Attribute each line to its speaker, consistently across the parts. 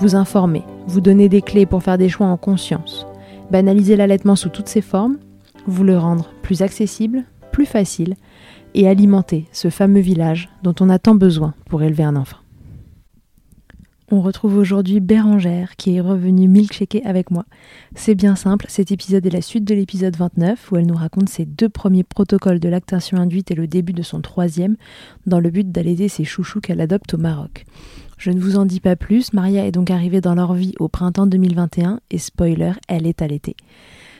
Speaker 1: vous informer vous donner des clés pour faire des choix en conscience, banaliser l'allaitement sous toutes ses formes, vous le rendre plus accessible, plus facile et alimenter ce fameux village dont on a tant besoin pour élever un enfant. On retrouve aujourd'hui Bérangère qui est revenue milkshaker avec moi. C'est bien simple, cet épisode est la suite de l'épisode 29 où elle nous raconte ses deux premiers protocoles de lactation induite et le début de son troisième dans le but d'allaiter ses chouchous qu'elle adopte au Maroc. Je ne vous en dis pas plus, Maria est donc arrivée dans leur vie au printemps 2021 et spoiler, elle est allaitée.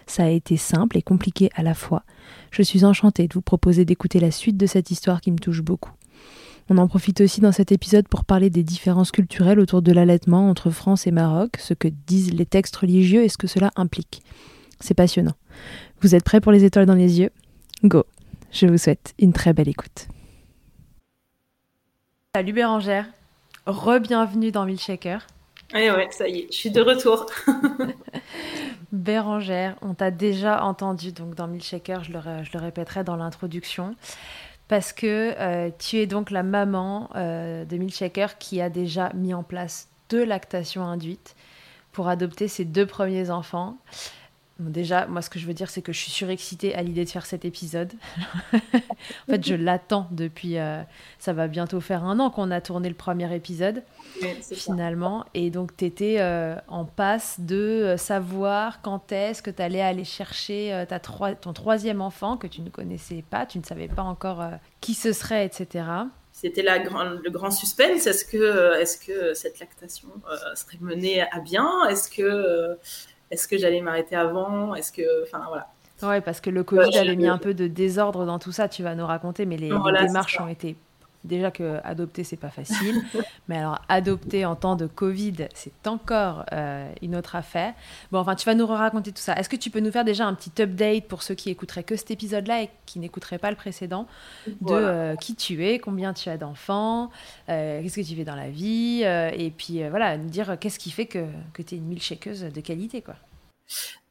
Speaker 1: Ça a été simple et compliqué à la fois. Je suis enchantée de vous proposer d'écouter la suite de cette histoire qui me touche beaucoup. On en profite aussi dans cet épisode pour parler des différences culturelles autour de l'allaitement entre France et Maroc, ce que disent les textes religieux et ce que cela implique. C'est passionnant. Vous êtes prêts pour les étoiles dans les yeux? Go Je vous souhaite une très belle écoute. Salut Bérangère Re-bienvenue dans Milkshaker.
Speaker 2: Oui, ouais, ça y est, je suis de retour.
Speaker 1: Bérangère, on t'a déjà entendu donc dans Milkshaker, je le, je le répéterai dans l'introduction, parce que euh, tu es donc la maman euh, de Milkshaker qui a déjà mis en place deux lactations induites pour adopter ses deux premiers enfants déjà, moi, ce que je veux dire, c'est que je suis surexcitée à l'idée de faire cet épisode. en fait, je l'attends depuis. Euh, ça va bientôt faire un an qu'on a tourné le premier épisode, finalement. Et donc, tu étais euh, en passe de euh, savoir quand est-ce que tu allais aller chercher ta ton troisième enfant que tu ne connaissais pas, tu ne savais pas encore qui ce serait, etc.
Speaker 2: C'était le grand suspense. Est-ce que, est que cette lactation serait menée à bien? Est-ce que est-ce que j'allais m'arrêter avant? Est-ce que, enfin voilà.
Speaker 1: Ouais, parce que le Covid avait mis un peu de désordre dans tout ça. Tu vas nous raconter, mais les, démarches ont été déjà que adopter c'est pas facile, mais alors adopter en temps de Covid c'est encore euh, une autre affaire. Bon, enfin tu vas nous raconter tout ça. Est-ce que tu peux nous faire déjà un petit update pour ceux qui écouteraient que cet épisode-là et qui n'écouteraient pas le précédent de euh, qui tu es, combien tu as d'enfants, euh, qu'est-ce que tu fais dans la vie, et puis voilà nous dire qu'est-ce qui fait que, que tu es une milkshakeuse de qualité quoi.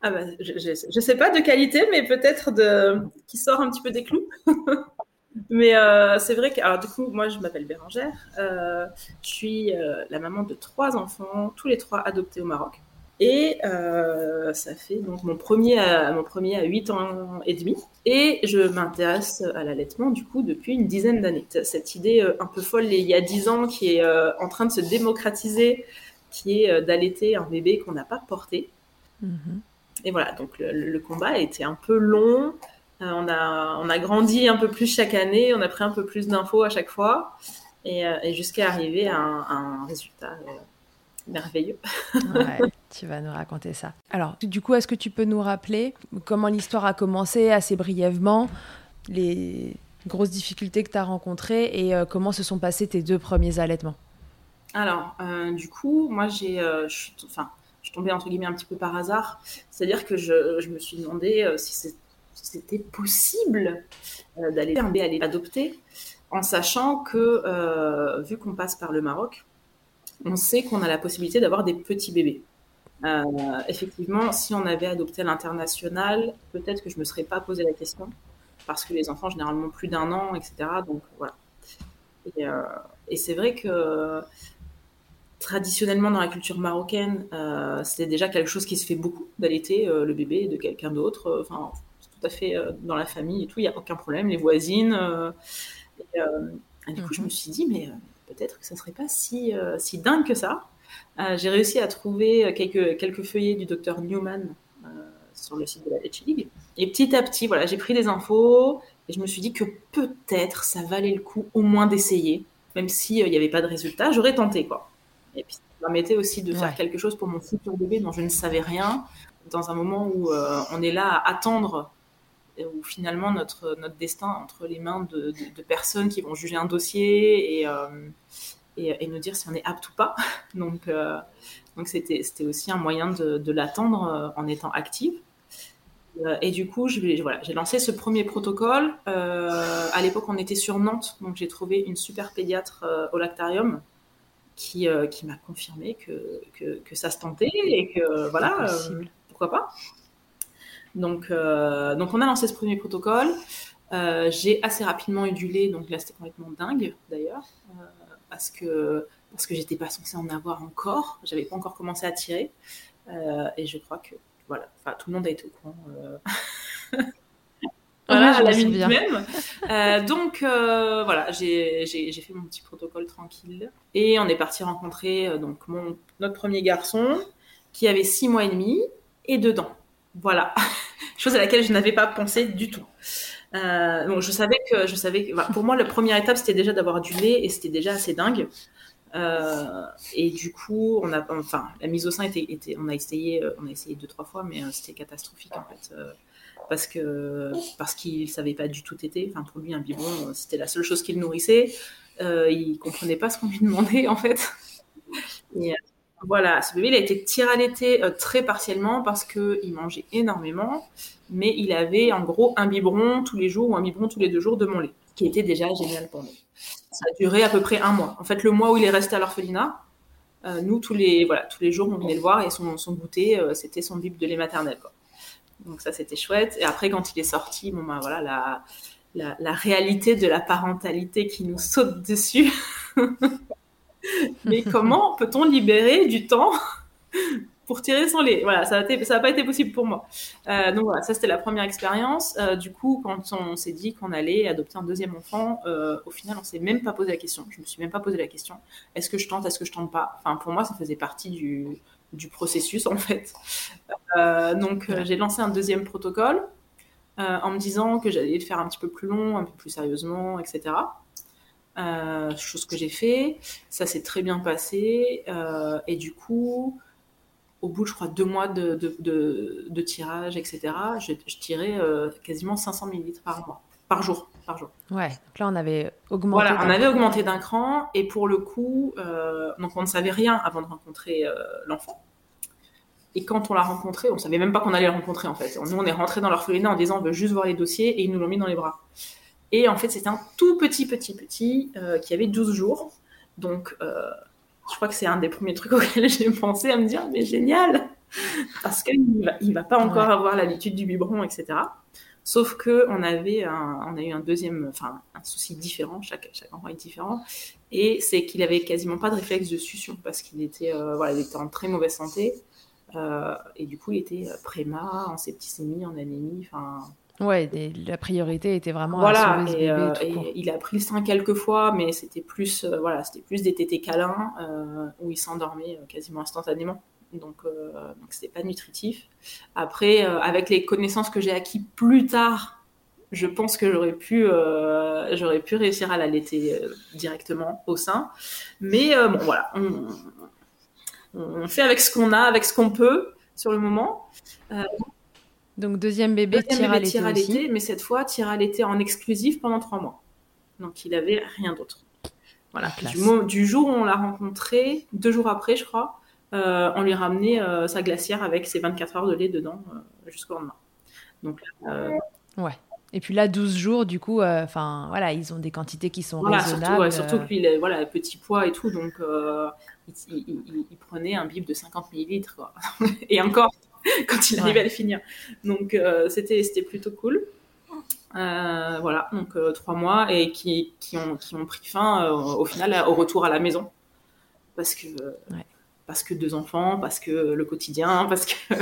Speaker 2: Ah bah, je, ne sais pas de qualité, mais peut-être de qui sort un petit peu des clous. Mais euh, c'est vrai que, alors du coup, moi je m'appelle Bérangère, euh, je suis euh, la maman de trois enfants, tous les trois adoptés au Maroc. Et ça fait donc mon premier, à, mon premier à 8 ans et demi. Et je m'intéresse à l'allaitement du coup depuis une dizaine d'années. Cette idée un peu folle il y a 10 ans qui est en train de se démocratiser, qui est d'allaiter un bébé qu'on n'a pas porté. Mm-hmm. et voilà, donc le, combat a été un peu long. On, a, on a grandi un peu plus chaque année, on a pris un peu plus d'infos à chaque fois, et, jusqu'à arriver à un, résultat merveilleux.
Speaker 1: tu vas nous raconter ça. Alors, du coup, est-ce que tu peux nous rappeler comment l'histoire a commencé assez brièvement, les grosses difficultés que tu as rencontrées et comment se sont passés tes deux premiers allaitements?
Speaker 2: Alors, euh, du coup, moi, j'ai, euh, je suis, enfin, je suis tombée entre guillemets un petit peu par hasard. C'est-à-dire que je, me suis demandé euh, si c'était possible d'aller aller adopter, en sachant que vu qu'on passe par le Maroc, on sait qu'on a la possibilité d'avoir des petits bébés. effectivement, si on avait adopté à l'international, peut-être que je me serais pas posé la question, parce que les enfants généralement plus d'un an, etc. Donc voilà. Et, c'est vrai que traditionnellement dans la culture marocaine, euh, c'était déjà quelque chose qui se fait beaucoup d'allaiter euh, le bébé de quelqu'un d'autre. Euh, enfin, tout à fait dans la famille et tout, il n'y a aucun problème. Les voisines. Et, du coup, je me suis dit, mais peut-être que ça serait pas si, si dingue que ça. j'ai réussi à trouver quelques, quelques feuillets du docteur Newman sur le site de la League. Et petit à petit, voilà, j'ai pris des infos et je me suis dit que peut-être ça valait le coup au moins d'essayer, même s'il n'y avait pas de résultat, j'aurais tenté quoi. Et puis, ça me permettait aussi de faire quelque chose pour mon futur bébé dont je ne savais rien, dans un moment où euh, on est là à attendre, où finalement notre, notre destin entre les mains de, de, personnes qui vont juger un dossier et, euh, et, nous dire si on est apte ou pas. Donc, euh, donc c'était, c'était aussi un moyen de, de l'attendre en étant active. Et du coup, je, voilà, j'ai lancé ce premier protocole. à l'époque, on était sur Nantes, donc j'ai trouvé une super pédiatre au lactarium qui, euh, qui m'a confirmé que, que, ça se tentait et que voilà, euh, pourquoi pas. Donc, euh, donc on a lancé ce premier protocole. j'ai assez rapidement eu du lait, donc là c'était complètement dingue d'ailleurs, parce que parce que j'étais pas censée en avoir encore, j'avais pas encore commencé à tirer, et je crois que voilà, tout le monde a été au courant. Voilà, à la minute même. Euh, donc euh, voilà, j'ai fait mon petit protocole tranquille et on est parti rencontrer euh, donc mon notre premier garçon qui avait six mois et demi et dedans. Voilà, chose à laquelle je n'avais pas pensé du tout. Euh, bon, je savais que je savais que pour moi la première étape c'était déjà d'avoir du lait et c'était déjà assez dingue. Euh, et du coup, on a, enfin, la mise au sein était, était on a essayé, on a essayé deux trois fois, mais c'était catastrophique en fait parce que parce qu'il savait pas du tout téter. Enfin, pour lui, un biberon, c'était la seule chose qu'il nourrissait. Euh, il comprenait pas ce qu'on lui demandait en fait. Euh, voilà, ce bébé, il a été l'été euh, très partiellement parce que il mangeait énormément, mais il avait en gros un biberon tous les jours ou un biberon tous les deux jours de mon lait, qui était déjà génial pour nous. Ça a duré à peu près un mois. En fait, le mois où il est resté à l'orphelinat, euh, nous tous les voilà tous les jours on venait le voir et son, son goûter c'était son bib de lait maternel. Donc ça, c'était chouette. Et après, quand il est sorti, bon, ben voilà, la, la réalité de la parentalité qui nous saute dessus. Mais comment peut-on libérer du temps pour tirer son lait? Voilà, ça n'a pas été possible pour moi. Euh, donc voilà, ça c'était la première expérience. Euh, du coup, quand on s'est dit qu'on allait adopter un deuxième enfant, euh, au final, on s'est même pas posé la question. Je me suis même pas posé la question. Est-ce que je tente Est-ce que je tente pas? Enfin, pour moi, ça faisait partie du, du processus en fait. Donc j'ai lancé un deuxième protocole en me disant que j'allais le faire un petit peu plus long, un peu plus sérieusement, etc. chose que j'ai fait, ça s'est très bien passé et du coup, au bout, je crois, deux mois de, de, tirage, etc., je, je tirais quasiment 500 millilitres par mois, par jour, par jour.
Speaker 1: Ouais, donc là, on avait augmenté.
Speaker 2: Voilà, on avait augmenté d'un cran, et pour le coup, donc on ne savait rien avant de rencontrer l'enfant. Et quand on l'a rencontré, on savait même pas qu'on allait le rencontrer en fait. Nous, on est rentré dans l'orphelinat en disant on veut juste voir les dossiers et ils nous l'ont mis dans les bras. Et en fait, c'était un tout petit, petit, petit euh, qui avait 12 jours. Donc, euh, je crois que c'est un des premiers trucs auxquels j'ai pensé à me dire mais génial Parce qu'il va, il va pas encore avoir l'habitude du biberon, etc. Sauf que on avait on a eu un deuxième, enfin un souci différent. Chaque, chaque enfant est différent, et c'est qu'il avait quasiment pas de réflexe de succion parce qu'il était, euh, voilà, il était en très mauvaise santé. Euh, et du coup, il était préma, en septicémie, en anémie. Enfin.
Speaker 1: Ouais, la priorité était vraiment
Speaker 2: voilà, à et, euh, et il a pris le sein quelques fois, mais c'était plus, voilà, c'était plus des tétés câlins où il s'endormait quasiment instantanément. donc donc c'était pas nutritif. Après, avec les connaissances que j'ai acquis plus tard, je pense que j'aurais pu j'aurais pu réussir à l'allaiter directement au sein. Mais bon voilà, on, on fait avec ce qu'on a, avec ce qu'on peut sur le moment.
Speaker 1: Donc deuxième bébé,
Speaker 2: deuxième
Speaker 1: à
Speaker 2: l'été, mais cette fois tir à l'été en exclusif pendant trois mois. Donc il avait rien d'autre. Voilà. Du, jour où on l'a rencontré, deux jours après, je crois, euh, on lui a ramené euh, sa glacière avec ses 24 heures de lait dedans euh, jusqu'au lendemain. Donc
Speaker 1: ouais. Et puis là, 12 jours, du coup, enfin voilà, ils ont des quantités qui sont raisonnables.
Speaker 2: Surtout, surtout qu'il a voilà, petit poids et tout, donc il, prenait un bib de 50 millilitres. et encore, quand il arrivait à le finir. Donc c'était c'était plutôt cool. Euh, voilà, donc euh, trois mois et qui, qui, ont, qui ont pris fin euh, au final au retour à la maison. Parce que, parce que deux enfants, parce que le quotidien, parce que.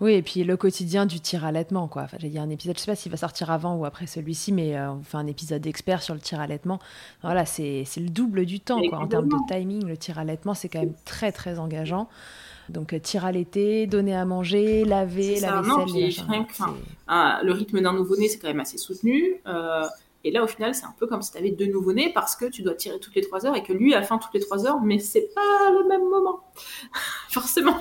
Speaker 1: Oui, et puis le quotidien du tir allaitement, quoi. Enfin, j'ai dit un épisode, je sais pas s'il va sortir avant ou après celui-ci, mais on fait un épisode d'expert sur le tir allaitement. Voilà, c'est le double du temps, quoi. En termes de timing, le tir allaitement, c'est quand même très, très engageant. Donc euh, tir à l'été, donner à manger, laver, la vaisselle.
Speaker 2: Ah, le rythme d'un nouveau-né, c'est quand même assez soutenu. Euh, et là, au final, c'est un peu comme si tu avais deux nouveau-nés parce que tu dois tirer toutes les trois heures et que lui a faim toutes les trois heures, mais c'est pas le même moment. Forcément.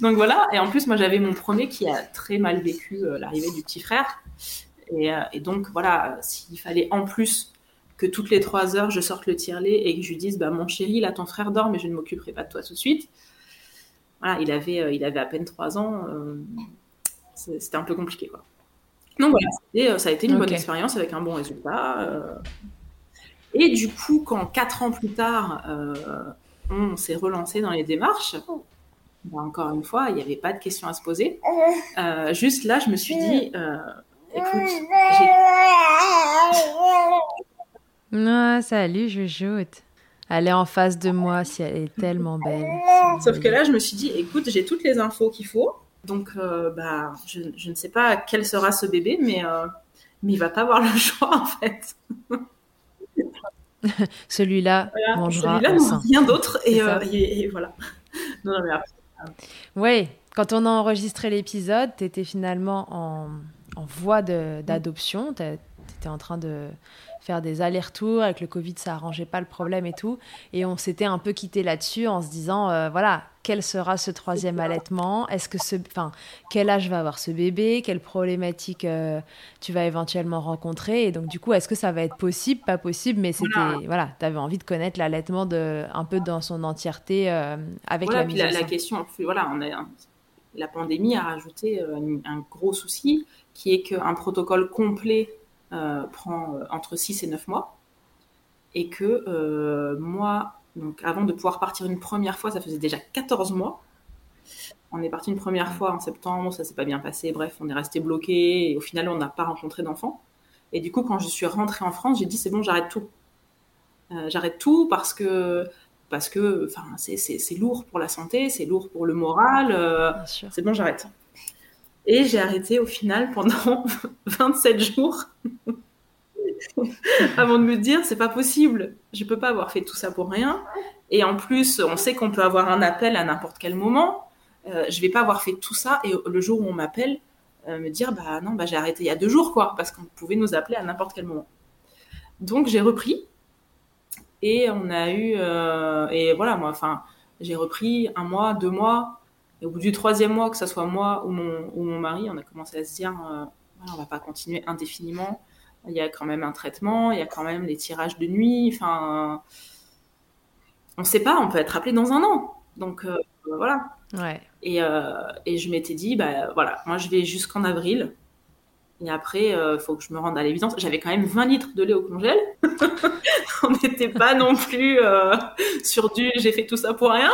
Speaker 2: Donc voilà. Et en plus, moi, j'avais mon premier qui a très mal vécu euh, l'arrivée du petit frère. Et, et donc voilà, s'il fallait en plus que toutes les trois heures, je sorte le tire-lait et que je lui dise, bah, mon chéri, là, ton frère dort, mais je ne m'occuperai pas de toi tout de suite voilà, il avait, euh, il avait à peine 3 ans. Euh, c'était un peu compliqué, quoi. Donc voilà, euh, ça a été une bonne expérience avec un bon résultat. Et du coup, quand 4 ans plus tard, on s'est relancé dans les démarches, bah, encore une fois, il n'y avait pas de questions à se poser. juste là, je me suis dit, écoute,
Speaker 1: j'ai... Ah, salut, je joute. Elle est en face de moi, si elle est tellement belle.
Speaker 2: Sauf que là, je me suis dit, écoute, j'ai toutes les infos qu'il faut. Donc, euh, bah, je, ne sais pas quel sera ce bébé, mais, euh, mais il va pas avoir le choix, en fait.
Speaker 1: celui-là mangera
Speaker 2: Celui-là rien d'autre. Euh, et, voilà. Non, non,
Speaker 1: Oui, quand on a enregistré l'épisode, tu étais finalement en, en voie d'adoption. Tu étais en train de faire des allers-retours. Avec le Covid, ça arrangeait pas le problème et tout. Et on s'était un peu quitté là-dessus en se disant, euh, voilà, quel sera ce troisième allaitement? Est-ce que ce, enfin, quel âge va avoir ce bébé? Quelle problématique euh, tu vas éventuellement rencontrer? Et donc, du coup, est-ce que ça va être possible? Pas possible, mais c'était, voilà, tu avais envie de connaître l'allaitement de, un peu dans son entièreté euh, avec la mise
Speaker 2: la, la question, voilà, on a, la pandémie a rajouté un gros souci qui est qu'un protocole complet prend euh, entre 6 et 9 mois. Et que euh, moi, donc avant de pouvoir partir une première fois, ça faisait déjà 14 mois. On est parti une première fois en septembre, ça s'est pas bien passé, bref, on est resté bloqué et au final, on n'a pas rencontré d'enfants. Et du coup, quand je suis rentrée en France, j'ai dit c'est bon, j'arrête tout. j'arrête tout parce que parce que enfin c'est lourd pour la santé, c'est lourd pour le moral. c'est bon, j'arrête. Et j'ai arrêté au final pendant 27 jours avant de me dire c'est pas possible, je peux pas avoir fait tout ça pour rien. Et en plus, on sait qu'on peut avoir un appel à n'importe quel moment. Euh, je vais pas avoir fait tout ça et le jour où on m'appelle, euh, me dire bah non, bah j'ai arrêté il y a deux jours quoi, parce qu'on pouvait nous appeler à n'importe quel moment. Donc j'ai repris et on a eu euh, et voilà moi enfin j'ai repris un mois, deux mois et au bout du troisième mois, que ce soit moi ou mon, ou mon mari, on a commencé à se dire, euh, on va pas continuer indéfiniment. Il y a quand même un traitement, il y a quand même les tirages de nuit. Enfin, on ne sait pas, on peut être appelé dans un an. Donc euh, voilà.
Speaker 1: Ouais.
Speaker 2: Et, euh, et je m'étais dit, bah voilà, moi je vais jusqu'en avril. Et après, euh, faut que je me rende à l'évidence. J'avais quand même 20 litres de lait au congèle. On n'était pas non plus euh, sur du j'ai fait tout ça pour rien.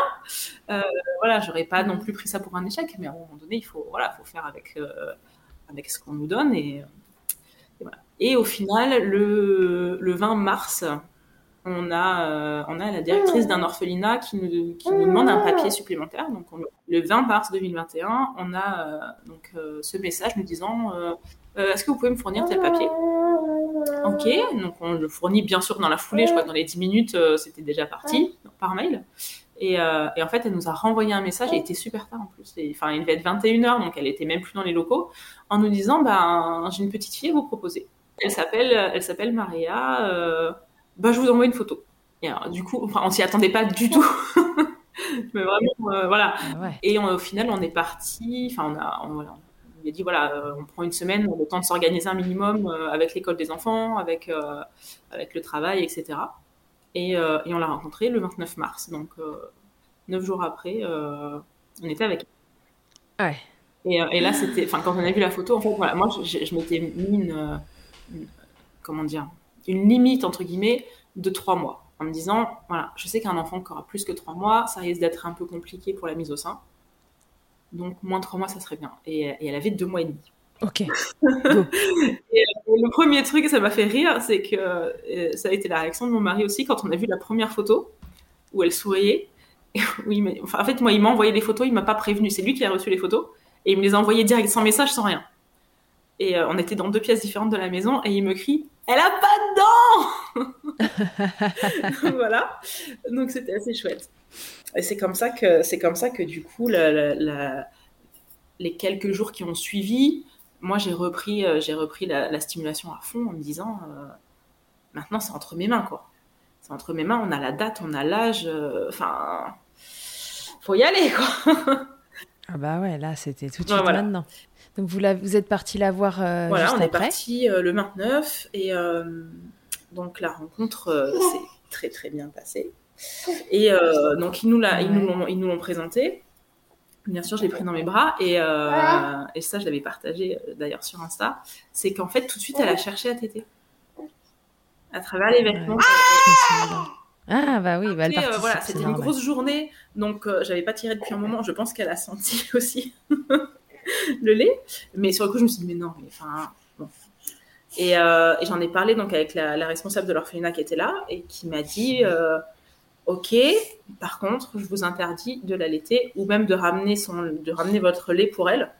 Speaker 2: Euh, voilà, j'aurais pas non plus pris ça pour un échec, mais à un moment donné, il faut, voilà, faut faire avec, euh, avec ce qu'on nous donne. Et, et, au final, le, le 20 mars, on a, on a la directrice d'un orphelinat qui nous, qui nous, demande un papier supplémentaire. Donc, on, le 20 mars 2021, on a donc ce message nous disant euh, est-ce que vous pouvez me fournir tel papier? Ok, donc on le fournit bien sûr dans la foulée, je crois que dans les 10 minutes, euh, c'était déjà parti par mail. Et, en fait, elle nous a renvoyé un message, et il était super tard en plus. enfin, il devait être 21h, donc elle était même plus dans les locaux, en nous disant, ben, j'ai une petite fille à vous proposer. Elle s'appelle, elle s'appelle Maria, bah, je vous envoie une photo. Et du coup, enfin, on s'y attendait pas du tout. Mais vraiment, voilà. Ah et au final, on est parti, enfin, on a, on, a dit voilà, euh, on prend une semaine, le temps de s'organiser un minimum euh, avec l'école des enfants, avec, euh, avec le travail, etc. Et, et on l'a rencontré le 29 mars. Donc, neuf jours après, on était avec
Speaker 1: Ouais.
Speaker 2: Et, et là, c'était, enfin, quand on a vu la photo, en fait, voilà, moi, je, je m'étais mis une, comment dire, une limite entre guillemets de trois mois, en me disant, voilà, je sais qu'un enfant qui aura plus que trois mois, ça risque d'être un peu compliqué pour la mise au sein. Donc, moins de trois mois, ça serait bien. Et, elle avait deux mois et demi.
Speaker 1: Ok. et,
Speaker 2: le premier truc, ça m'a fait rire, c'est que euh, ça a été la réaction de mon mari aussi quand on a vu la première photo où elle souriait. oui, mais, enfin, en fait, moi, il m'a envoyé les photos, il m'a pas prévenu. C'est lui qui a reçu les photos et il me les a envoyées direct, sans message, sans rien. Et euh, on était dans deux pièces différentes de la maison et il me crie Elle a pas de dents Voilà. Donc c'était assez chouette. Et c'est comme ça que c'est comme ça que du coup la, les quelques jours qui ont suivi, moi j'ai repris euh, j'ai repris la, stimulation à fond en me disant euh, maintenant c'est entre mes mains quoi. C'est entre mes mains, on a la date, on a l'âge, enfin faut y aller quoi.
Speaker 1: ah bah ouais, là c'était tout de suite maintenant. Donc vous, vous êtes parti la voir euh,
Speaker 2: voilà,
Speaker 1: on
Speaker 2: est parti euh, le 29 et euh, donc la rencontre s'est très très bien passée. Et donc ils nous ils nous l'ont présenté. Bien sûr, je l'ai pris dans mes bras et, et ça, je l'avais partagé d'ailleurs sur Insta. C'est qu'en fait, tout de suite, elle a cherché à téter à travers les vêtements.
Speaker 1: Ah bah oui, bah,
Speaker 2: voilà, c'était une grosse journée, donc j'avais pas tiré depuis un moment. Je pense qu'elle a senti aussi. le lait. Mais sur le coup, je me suis dit, mais non, mais enfin, euh, Et, j'en ai parlé donc avec la, responsable de l'orphelinat qui était là et qui m'a dit, euh, ok, par contre, je vous interdis de l'allaiter ou même de ramener son, de ramener votre lait pour elle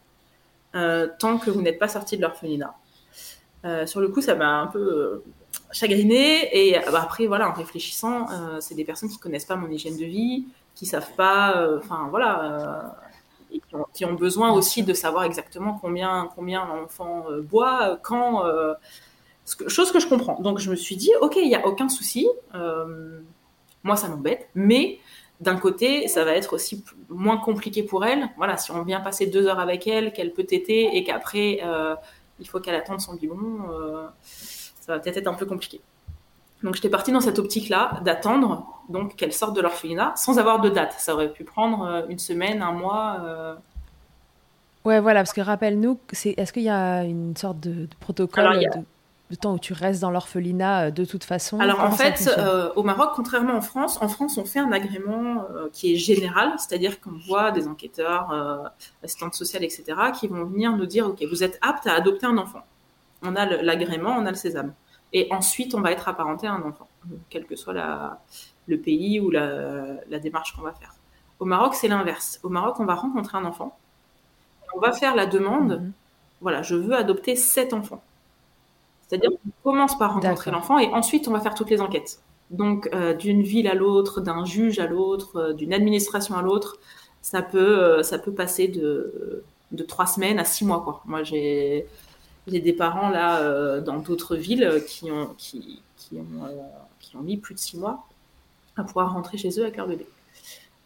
Speaker 2: euh, tant que vous n'êtes pas sorti de l'orphelinat. sur le coup, ça m'a un peu chagriné et bah, après voilà en réfléchissant c'est des personnes qui connaissent pas mon hygiène de vie qui savent pas enfin voilà qui ont, besoin aussi de savoir exactement combien, combien l'enfant euh, boit, quand. Euh, chose que je comprends. Donc je me suis dit, ok, il n'y a aucun souci. Euh, moi, ça m'embête, mais d'un côté, ça va être aussi moins compliqué pour elle. Voilà, si on vient passer deux heures avec elle, qu'elle peut téter et qu'après il faut qu'elle attende son biberon, ça va peut-être être un peu compliqué. Donc j'étais partie dans cette optique-là d'attendre donc qu'elle sorte de l'orphelinat sans avoir de date. Ça aurait pu prendre euh, une semaine, un mois. Euh.
Speaker 1: Ouais, voilà, parce que rappelle-nous, c'est est-ce qu'il y a une sorte de, protocole de, temps où tu restes dans l'orphelinat euh, de toute façon
Speaker 2: Alors en fait, au Maroc, contrairement en France, en France on fait un agrément qui est général, c'est-à-dire qu'on voit des enquêteurs, assistantes sociales, etc., qui vont venir nous dire ok, vous êtes apte à adopter un enfant. On a l'agrément, on a le sésame. Et ensuite, on va être apparenté à un enfant, quel que soit la, le pays ou la, démarche qu'on va faire. Au Maroc, c'est l'inverse. Au Maroc, on va rencontrer un enfant. On va faire la demande. Mhm. Voilà, je veux adopter cet enfant. C'est-à-dire qu'on commence par rencontrer l'enfant et ensuite on va faire toutes les enquêtes. Donc euh, d'une ville à l'autre, d'un juge à l'autre, euh, d'une administration à l'autre, ça peut euh, ça peut passer de de trois semaines à six mois quoi. Moi j'ai j'ai des parents là dans d'autres villes qui ont, qui, qui, ont, qui ont mis plus de six mois à pouvoir rentrer chez eux avec leur bébé.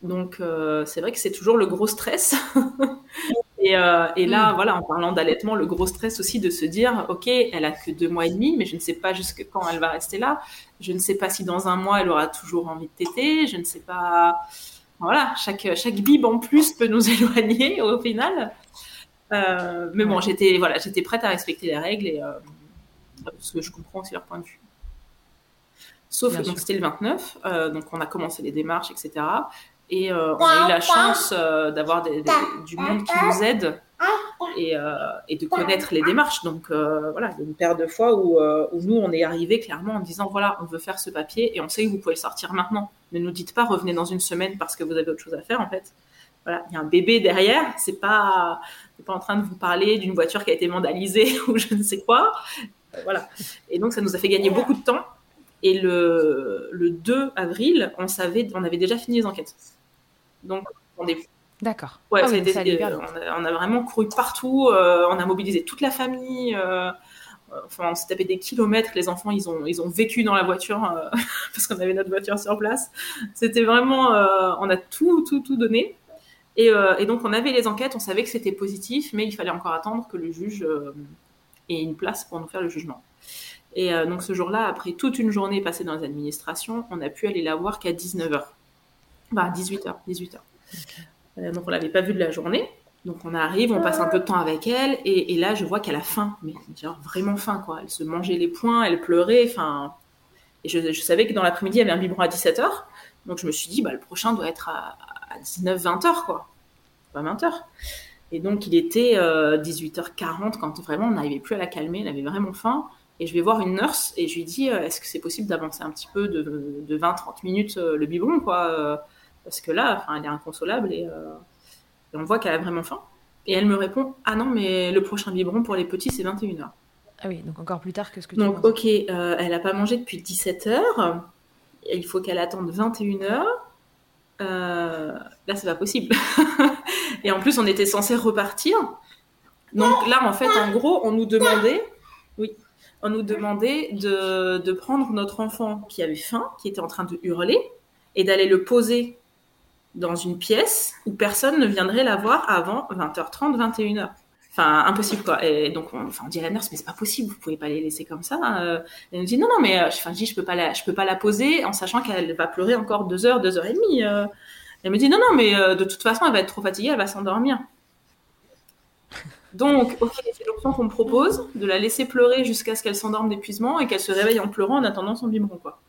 Speaker 2: Donc c'est vrai que c'est toujours le gros stress. et, et, là, mm. voilà, en parlant d'allaitement, le gros stress aussi de se dire, ok, elle a que deux mois et demi, mais je ne sais pas jusque quand elle va rester là. Je ne sais pas si dans un mois elle aura toujours envie de téter. Je ne sais pas. Voilà, chaque chaque bib en plus peut nous éloigner au final. Euh, mais bon, j'étais voilà, j'étais prête à respecter les règles et euh, parce que je comprends aussi leur point de vue. Sauf que c'était le 29, euh, donc on a commencé les démarches, etc. Et on a eu la chance d'avoir du monde qui nous aide et, et, de connaître les démarches. Donc voilà, il y a une paire de fois où, nous, on est arrivé clairement en disant voilà, on veut faire ce papier et on sait que vous pouvez sortir maintenant. Ne nous dites pas revenez dans une semaine parce que vous avez autre chose à faire en fait. Voilà, il y a un bébé derrière, c'est pas pas en train de vous parler d'une voiture qui a été vandalisée ou je ne sais quoi. Euh, voilà. Et donc, ça nous a fait gagner beaucoup de temps. Et le, le 2 avril, on savait, on avait déjà fini les enquêtes. Donc, on est
Speaker 1: D'accord.
Speaker 2: Ouais,
Speaker 1: Ah oui,
Speaker 2: euh, on, a, on a vraiment couru partout, euh, on a mobilisé toute la famille. euh, enfin, on s'est tapé des kilomètres. Les enfants, ils ont, ils ont vécu dans la voiture euh, parce qu'on avait notre voiture sur place. C'était vraiment, on a tout, tout, tout donné. Et, et donc, on avait les enquêtes, on savait que c'était positif, mais il fallait encore attendre que le juge ait une place pour nous faire le jugement. Et donc, ce jour-là, après toute une journée passée dans les administrations, on a pu aller la voir qu'à 19h. Bah, 18h, 18h. Euh, donc on l'avait pas vue de la journée. Donc on arrive, on passe un peu de temps avec elle, et, et là je vois qu'elle a faim, mais genre vraiment faim quoi. Elle se mangeait les poings, elle pleurait, enfin. Et je, je savais que dans l'après-midi il y avait un biberon à 17h, donc je me suis dit bah le prochain doit être à, à 19-20h quoi, pas 20h. Et donc il était euh, 18h40 quand vraiment on n'arrivait plus à la calmer, elle avait vraiment faim. Et je vais voir une nurse et je lui dis euh, est-ce que c'est possible d'avancer un petit peu de, de 20-30 minutes euh, le biberon quoi euh, parce que là, enfin, elle est inconsolable et, euh, et on voit qu'elle a vraiment faim. Et elle me répond Ah non, mais le prochain biberon pour les petits, c'est 21h.
Speaker 1: Ah oui, donc encore plus tard que ce que tu
Speaker 2: Donc, ok, euh, elle n'a pas mangé depuis 17h. Il faut qu'elle attende 21h. Euh, là, c'est pas possible. et en plus, on était censé repartir. Donc là, en fait, en gros, on nous demandait, oui, on nous demandait de, de prendre notre enfant qui avait faim, qui était en train de hurler, et d'aller le poser dans une pièce où personne ne viendrait la voir avant 20h30, 21h. Enfin, impossible quoi. Et donc, on, dit à la nurse, mais c'est pas possible, vous pouvez pas les laisser comme ça. Euh, elle nous dit, non, non, mais euh, enfin, je dis, je peux pas la, je peux pas la poser en sachant qu'elle va pleurer encore deux heures, deux heures et demie. euh. Elle me dit, non, non, mais euh, de toute façon, elle va être trop fatiguée, elle va s'endormir. Donc, ok, c'est l'option qu'on me propose, de la laisser pleurer jusqu'à ce qu'elle s'endorme d'épuisement et qu'elle se réveille en pleurant en attendant son biberon, quoi.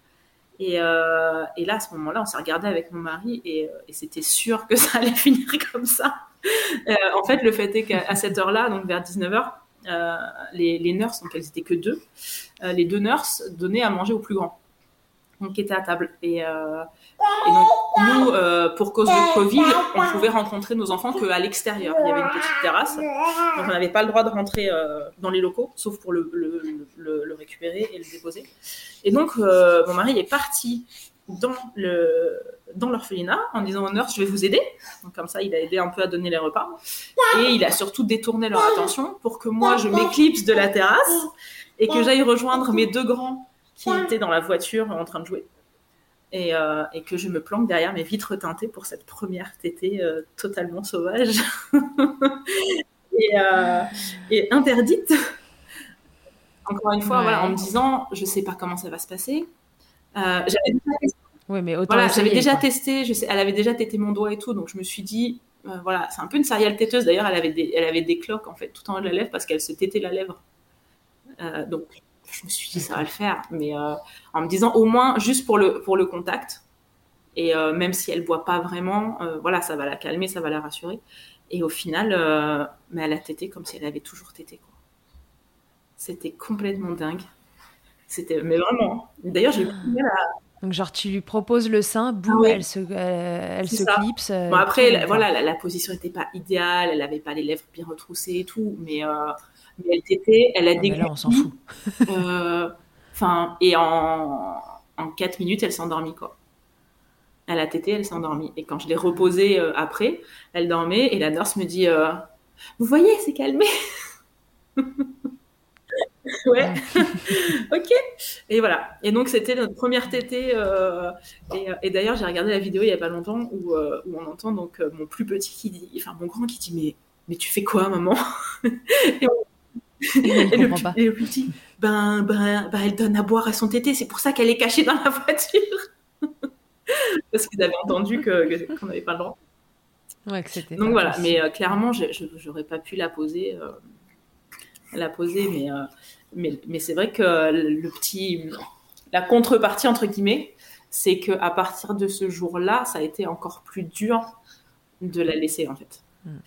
Speaker 2: Et, euh, et là, à ce moment-là, on s'est regardé avec mon mari et, euh, et c'était sûr que ça allait finir comme ça. Euh, en fait, le fait est qu'à cette heure-là, donc vers 19h, euh, les, les nurses, donc elles étaient que deux, euh, les deux nurses donnaient à manger au plus grand, donc qui était à table. Et, et donc, nous, euh, pour cause de Covid, on pouvait rencontrer nos enfants qu'à l'extérieur. Il y avait une petite terrasse, donc on n'avait pas le droit de rentrer euh, dans les locaux, sauf pour le, récupérer et le déposer. Et donc, euh, mon mari est parti dans le dans l'orphelinat en disant aux nurses, je vais vous aider. Donc comme ça, il a aidé un peu à donner les repas. Et il a surtout détourné leur attention pour que moi, je m'éclipse de la terrasse et que j'aille rejoindre mes deux grands qui étaient dans la voiture en train de jouer. Et, euh, et que je me planque derrière mes vitres teintées pour cette première tétée euh, totalement sauvage et, euh, et interdite. Encore une fois,
Speaker 1: Ouais.
Speaker 2: voilà, en me disant, je sais pas comment ça va se passer. J'avais déjà testé,
Speaker 1: Oui, mais autant
Speaker 2: voilà,
Speaker 1: essayer,
Speaker 2: j'avais déjà
Speaker 1: quoi.
Speaker 2: testé, je sais, elle avait déjà tété mon doigt et tout, donc je me suis dit, voilà, c'est un peu une céréale têteuse. D'ailleurs, elle avait des, elle avait des cloques en fait tout en haut de la lèvre parce qu'elle se tétait la lèvre. Donc, je me suis dit, ça va le faire, mais euh, en me disant au moins juste pour le pour le contact. Et euh, même si elle boit pas vraiment, euh, voilà, ça va la calmer, ça va la rassurer. Et au final, mais elle a tété comme si elle avait toujours tété. quoi. C'était complètement dingue. C'était, mais vraiment. D'ailleurs, j'ai
Speaker 1: Donc, genre, tu lui proposes le sein, boum,
Speaker 2: Ah ouais.
Speaker 1: elle se, euh, elle se clipse. euh,
Speaker 2: Bon, après, la, voilà, la, la position n'était pas idéale, elle avait pas les lèvres bien retroussées et tout, mais, euh, mais elle tétait, elle a
Speaker 1: Ah, mais là, on s'en fout.
Speaker 2: Euh, Enfin, et en, en 4 minutes, elle s'est endormie, quoi. Elle a tété, elle s'est endormie. Et quand je l'ai reposée euh, après, elle dormait et la nurse me dit euh, Vous voyez, c'est calmé. ouais, ok. Et voilà. Et donc, c'était notre première tétée. euh, et et d'ailleurs, j'ai regardé la vidéo il y a pas longtemps où, où on entend donc mon plus petit qui dit, enfin mon grand qui dit Mais, mais tu fais quoi, maman? Et, on-
Speaker 1: Il
Speaker 2: et le,
Speaker 1: pas.
Speaker 2: et le plus petit, ben, ben, ben, elle donne à boire à son tété, c'est pour ça qu'elle est cachée dans la voiture. Parce qu'ils avaient entendu qu'on n'avait pas le droit.
Speaker 1: Ouais, que c'était
Speaker 2: Donc voilà,
Speaker 1: possible.
Speaker 2: mais euh, clairement, j'aurais pas pu la poser, euh, la poser, mais, euh, mais, mais c'est vrai que le petit, la contrepartie entre guillemets, c'est que à partir de ce jour-là, ça a été encore plus dur de la laisser en fait.
Speaker 1: Mm.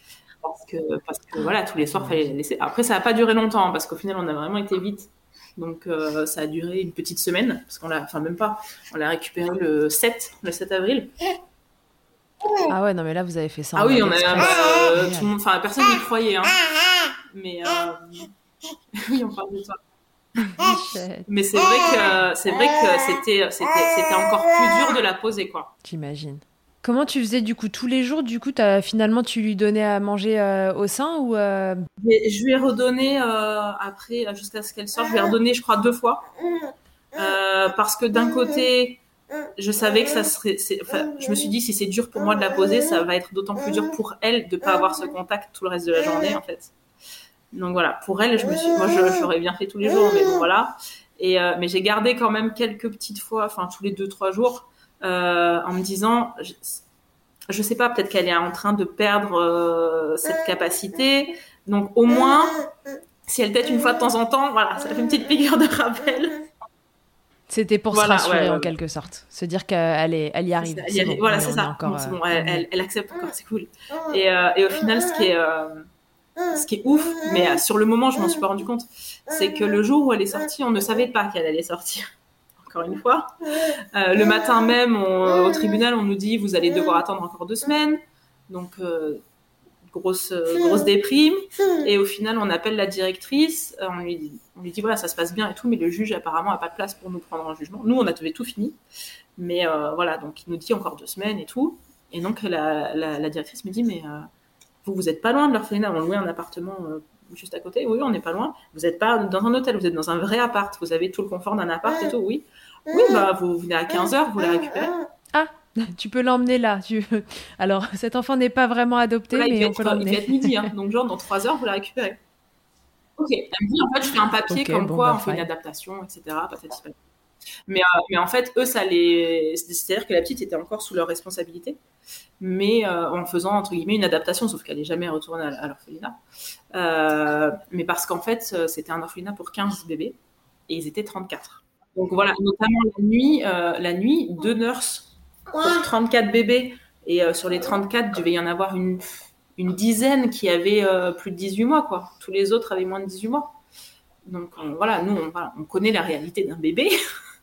Speaker 2: Parce que, parce que voilà, tous les soirs, fallait la laisser. Après, ça n'a pas duré longtemps, parce qu'au final, on a vraiment été vite. Donc, euh, ça a duré une petite semaine, parce qu'on l'a, enfin, même pas, on l'a récupéré le 7, le 7 avril.
Speaker 1: Ah ouais, non, mais là, vous avez fait ça.
Speaker 2: Ah oui, on a, euh,
Speaker 1: Génial.
Speaker 2: tout le monde, enfin, personne n'y croyait, hein. Mais, euh, oui, on parle de.
Speaker 1: Michel,
Speaker 2: Mais c'est vrai que, c'est vrai que c'était, c'était, c'était encore plus dur de la poser, quoi.
Speaker 1: J'imagine. Comment tu faisais du coup tous les jours Du coup, as, finalement, tu lui donnais à manger euh, au sein ou euh?
Speaker 2: Je lui ai redonné euh, après, jusqu'à ce qu'elle sorte, je lui ai redonné, je crois, deux fois. parce que d'un côté, je savais que ça serait. je me suis dit, si c'est dur pour moi de la poser, ça va être d'autant plus dur pour elle de ne pas avoir ce contact tout le reste de la journée, en fait. Donc voilà, pour elle, je me suis, moi, j'aurais bien fait tous les jours, mais bon, voilà. Et, mais j'ai gardé quand même quelques petites fois, enfin, tous les deux, trois jours euh, en me disant, je, ne sais pas, peut-être qu'elle est en train de perdre euh, cette capacité. Donc au moins, si elle tête une fois de temps en temps, voilà, ça fait une petite figure de rappel.
Speaker 1: C'était pour se rassurer en quelque sorte, se dire qu'elle est, elle y arrive.
Speaker 2: voilà, c'est ça. Bon, bon, elle, elle, accepte encore, c'est cool. Et, euh, et, au final, ce qui est, ce qui est ouf, mais sur le moment, je m'en suis pas rendu compte, c'est que le jour où elle est sortie, on ne savait pas qu'elle allait sortir encore une fois. Euh, le matin même, au tribunal, on nous dit vous allez devoir attendre encore deux semaines. Donc, euh, grosse, grosse déprime. Et au final, on appelle la directrice. Euh, on lui, dit, on lui dit voilà, ça se passe bien et tout, mais le juge apparemment n'a pas de place pour nous prendre en jugement. Nous, on avait tout fini. Mais voilà, donc il nous dit encore deux semaines et tout. Et donc, la, la, directrice me dit mais vous, vous n'êtes pas loin de l'orphelinat. On louait un appartement juste à côté. Oui, on n'est pas loin. Vous n'êtes pas dans un hôtel, vous êtes dans un vrai appart. Vous avez tout le confort d'un appart et tout. Oui. Oui, bah vous venez à 15h, vous la récupérez.
Speaker 1: Ah, tu peux l'emmener là. Tu... Alors, cet enfant n'est pas vraiment adopté, mais on peut l'emmener.
Speaker 2: Il va être midi, hein. donc genre dans 3 heures, vous la récupérez. Ok, elle me dit en fait, je fais un papier comme quoi bah, on fait une adaptation, etc. Mais, euh, mais en fait, eux, ça les. C'est-à-dire que la petite était encore sous leur responsabilité, mais euh, en faisant, entre guillemets, une adaptation, sauf qu'elle n'est jamais retournée à, l'orphelinat. Euh, mais parce qu'en fait, c'était un orphelinat pour 15 bébés, et ils étaient 34. Donc voilà, notamment la nuit, euh, la nuit, deux nurses pour 34 bébés. Et euh, sur les 34, il devait y en avoir une, une dizaine qui avaient euh, plus de 18 mois, quoi. Tous les autres avaient moins de 18 mois. Donc voilà, nous, on, on, connaît la réalité d'un bébé.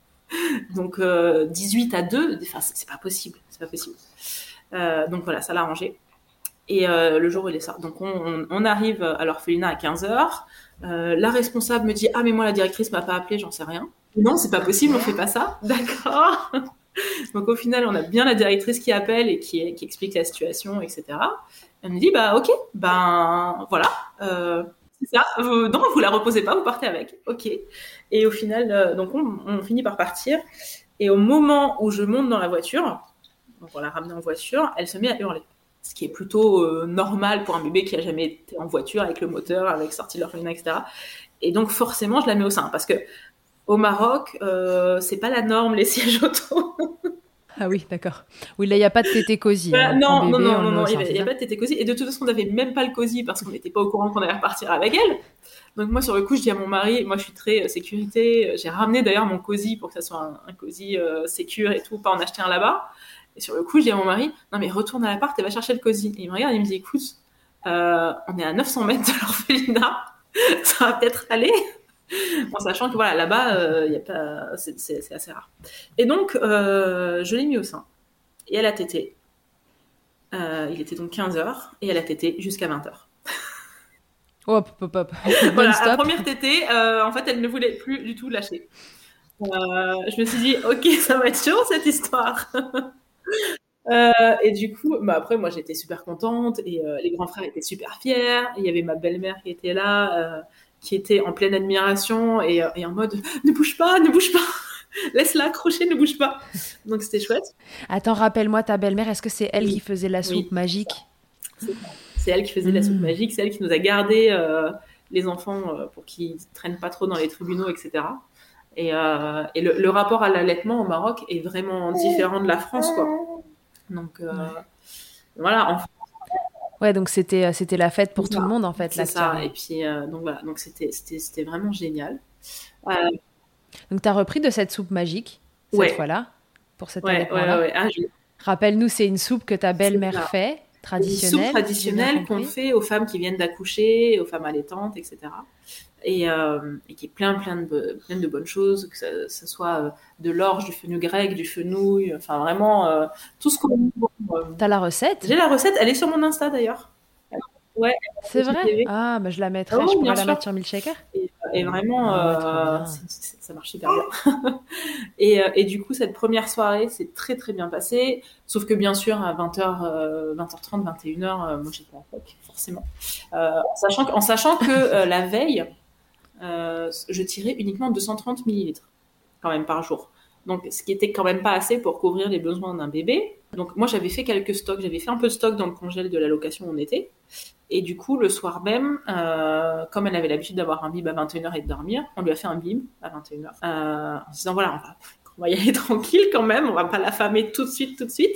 Speaker 2: donc 18 à 2, enfin, c'est pas possible. C'est pas possible. donc voilà, ça l'a arrangé. Et le jour où il est sorti, donc on, on arrive à l'orphelinat à 15h. la responsable me dit Ah, mais moi, la directrice m'a pas appelé, j'en sais rien. Non, c'est pas possible, on fait pas ça. D'accord. Donc au final, on a bien la directrice qui appelle et qui, explique la situation, etc. Elle me dit bah ok, ben voilà, euh, c'est ça. non, vous la reposez pas, vous partez avec. Ok. Et au final, euh, donc on, finit par partir. Et au moment où je monte dans la voiture, donc on la ramène en voiture, elle se met à hurler. Ce qui est plutôt euh, normal pour un bébé qui a jamais été en voiture avec le moteur, avec sortie de l'orphelinat, etc. Et donc forcément, je la mets au sein parce que au Maroc, euh, c'est pas la norme les sièges auto.
Speaker 1: Ah oui, d'accord. Oui, là, il n'y a pas de tété cosy.
Speaker 2: Bah, hein. non, non, non, non, il n'y a, pas de tété cosy. Et de toute façon, on n'avait même pas le cosy parce qu'on n'était pas au courant qu'on allait repartir avec elle. Donc moi, sur le coup, je dis à mon mari, moi, je suis très euh, sécurité. J'ai ramené d'ailleurs mon cosy pour que ça soit un, cosy euh, sécure et tout, pas en acheter un là-bas. Et sur le coup, je dis à mon mari, non mais retourne à l'appart et va chercher le cosy. Et il me regarde et il me dit, écoute, on est à 900 mètres de l'orphelinat, ça va peut-être aller en sachant que voilà, là-bas, euh, pas, c'est, assez rare. Et donc, euh, je l'ai mis au sein. Et elle a tété. Euh, il était donc 15h et elle a tété jusqu'à 20h.
Speaker 1: Hop, hop, hop.
Speaker 2: voilà, la première tétée, en fait, elle ne voulait plus du tout lâcher. je me suis dit, ok, ça va être chaud cette histoire. et du coup, bah après, moi j'étais super contente et les grands frères étaient super fiers. Il y avait ma belle-mère qui était là qui était en pleine admiration et, euh, et en mode ne bouge pas, ne bouge pas, laisse-la accrocher, ne bouge pas. Donc c'était chouette.
Speaker 1: Attends, rappelle-moi ta belle-mère, est-ce que c'est elle qui faisait la soupe magique?
Speaker 2: C'est elle qui faisait la soupe hmm. magique, c'est elle qui nous a gardé euh, les enfants euh, pour qu'ils traînent pas trop dans les tribunaux, etc. Et, euh, et le, le, rapport à l'allaitement au Maroc est vraiment différent de la France, quoi. Donc voilà, en
Speaker 1: Ouais, donc c'était euh, c'était la fête pour tout le monde en fait.
Speaker 2: C'est ça. Et puis euh, donc voilà, donc c'était c'était vraiment génial.
Speaker 1: Euh... Donc tu as repris de cette soupe magique cette fois-là pour cette ouais, ah, Rappelle-nous, c'est une soupe que ta belle-mère fait, traditionnelle. Une
Speaker 2: soupe traditionnelle qu'on fait aux femmes qui viennent d'accoucher, aux femmes allaitantes, etc. Et, euh, et, qui est plein, plein de, plein de bonnes choses, que ce soit euh, de l'orge, du fenouil grec, du fenouil, enfin vraiment euh, tout ce qu'on.
Speaker 1: T'as la recette?
Speaker 2: J'ai la recette, elle est sur mon Insta d'ailleurs.
Speaker 1: Ouais. C'est vrai? Ah, bah je la mettrai, oh, je pourrais la mettre sur Milkshaker.
Speaker 2: Et, et vraiment,
Speaker 1: Ah,
Speaker 2: euh, ça marche hyper bien. et, et du coup, cette première soirée s'est très très bien passée. Sauf que bien sûr, à 20h, euh, 20h30, 21h, euh, moi j'étais en fac, forcément. En, sachant, que- en sachant que la veille, je tirais uniquement 230 millilitres quand même par jour. Donc, ce qui était quand même pas assez pour couvrir les besoins d'un bébé. Donc, moi, j'avais fait quelques stocks. J'avais fait un peu de stock dans le congèle de la location on était. Et du coup, le soir même, euh, comme elle avait l'habitude d'avoir un bib à 21h et de dormir, on lui a fait un bib à 21h. Euh, en se disant, voilà, on va, y aller tranquille quand même. On va pas l'affamer tout de suite, tout de suite.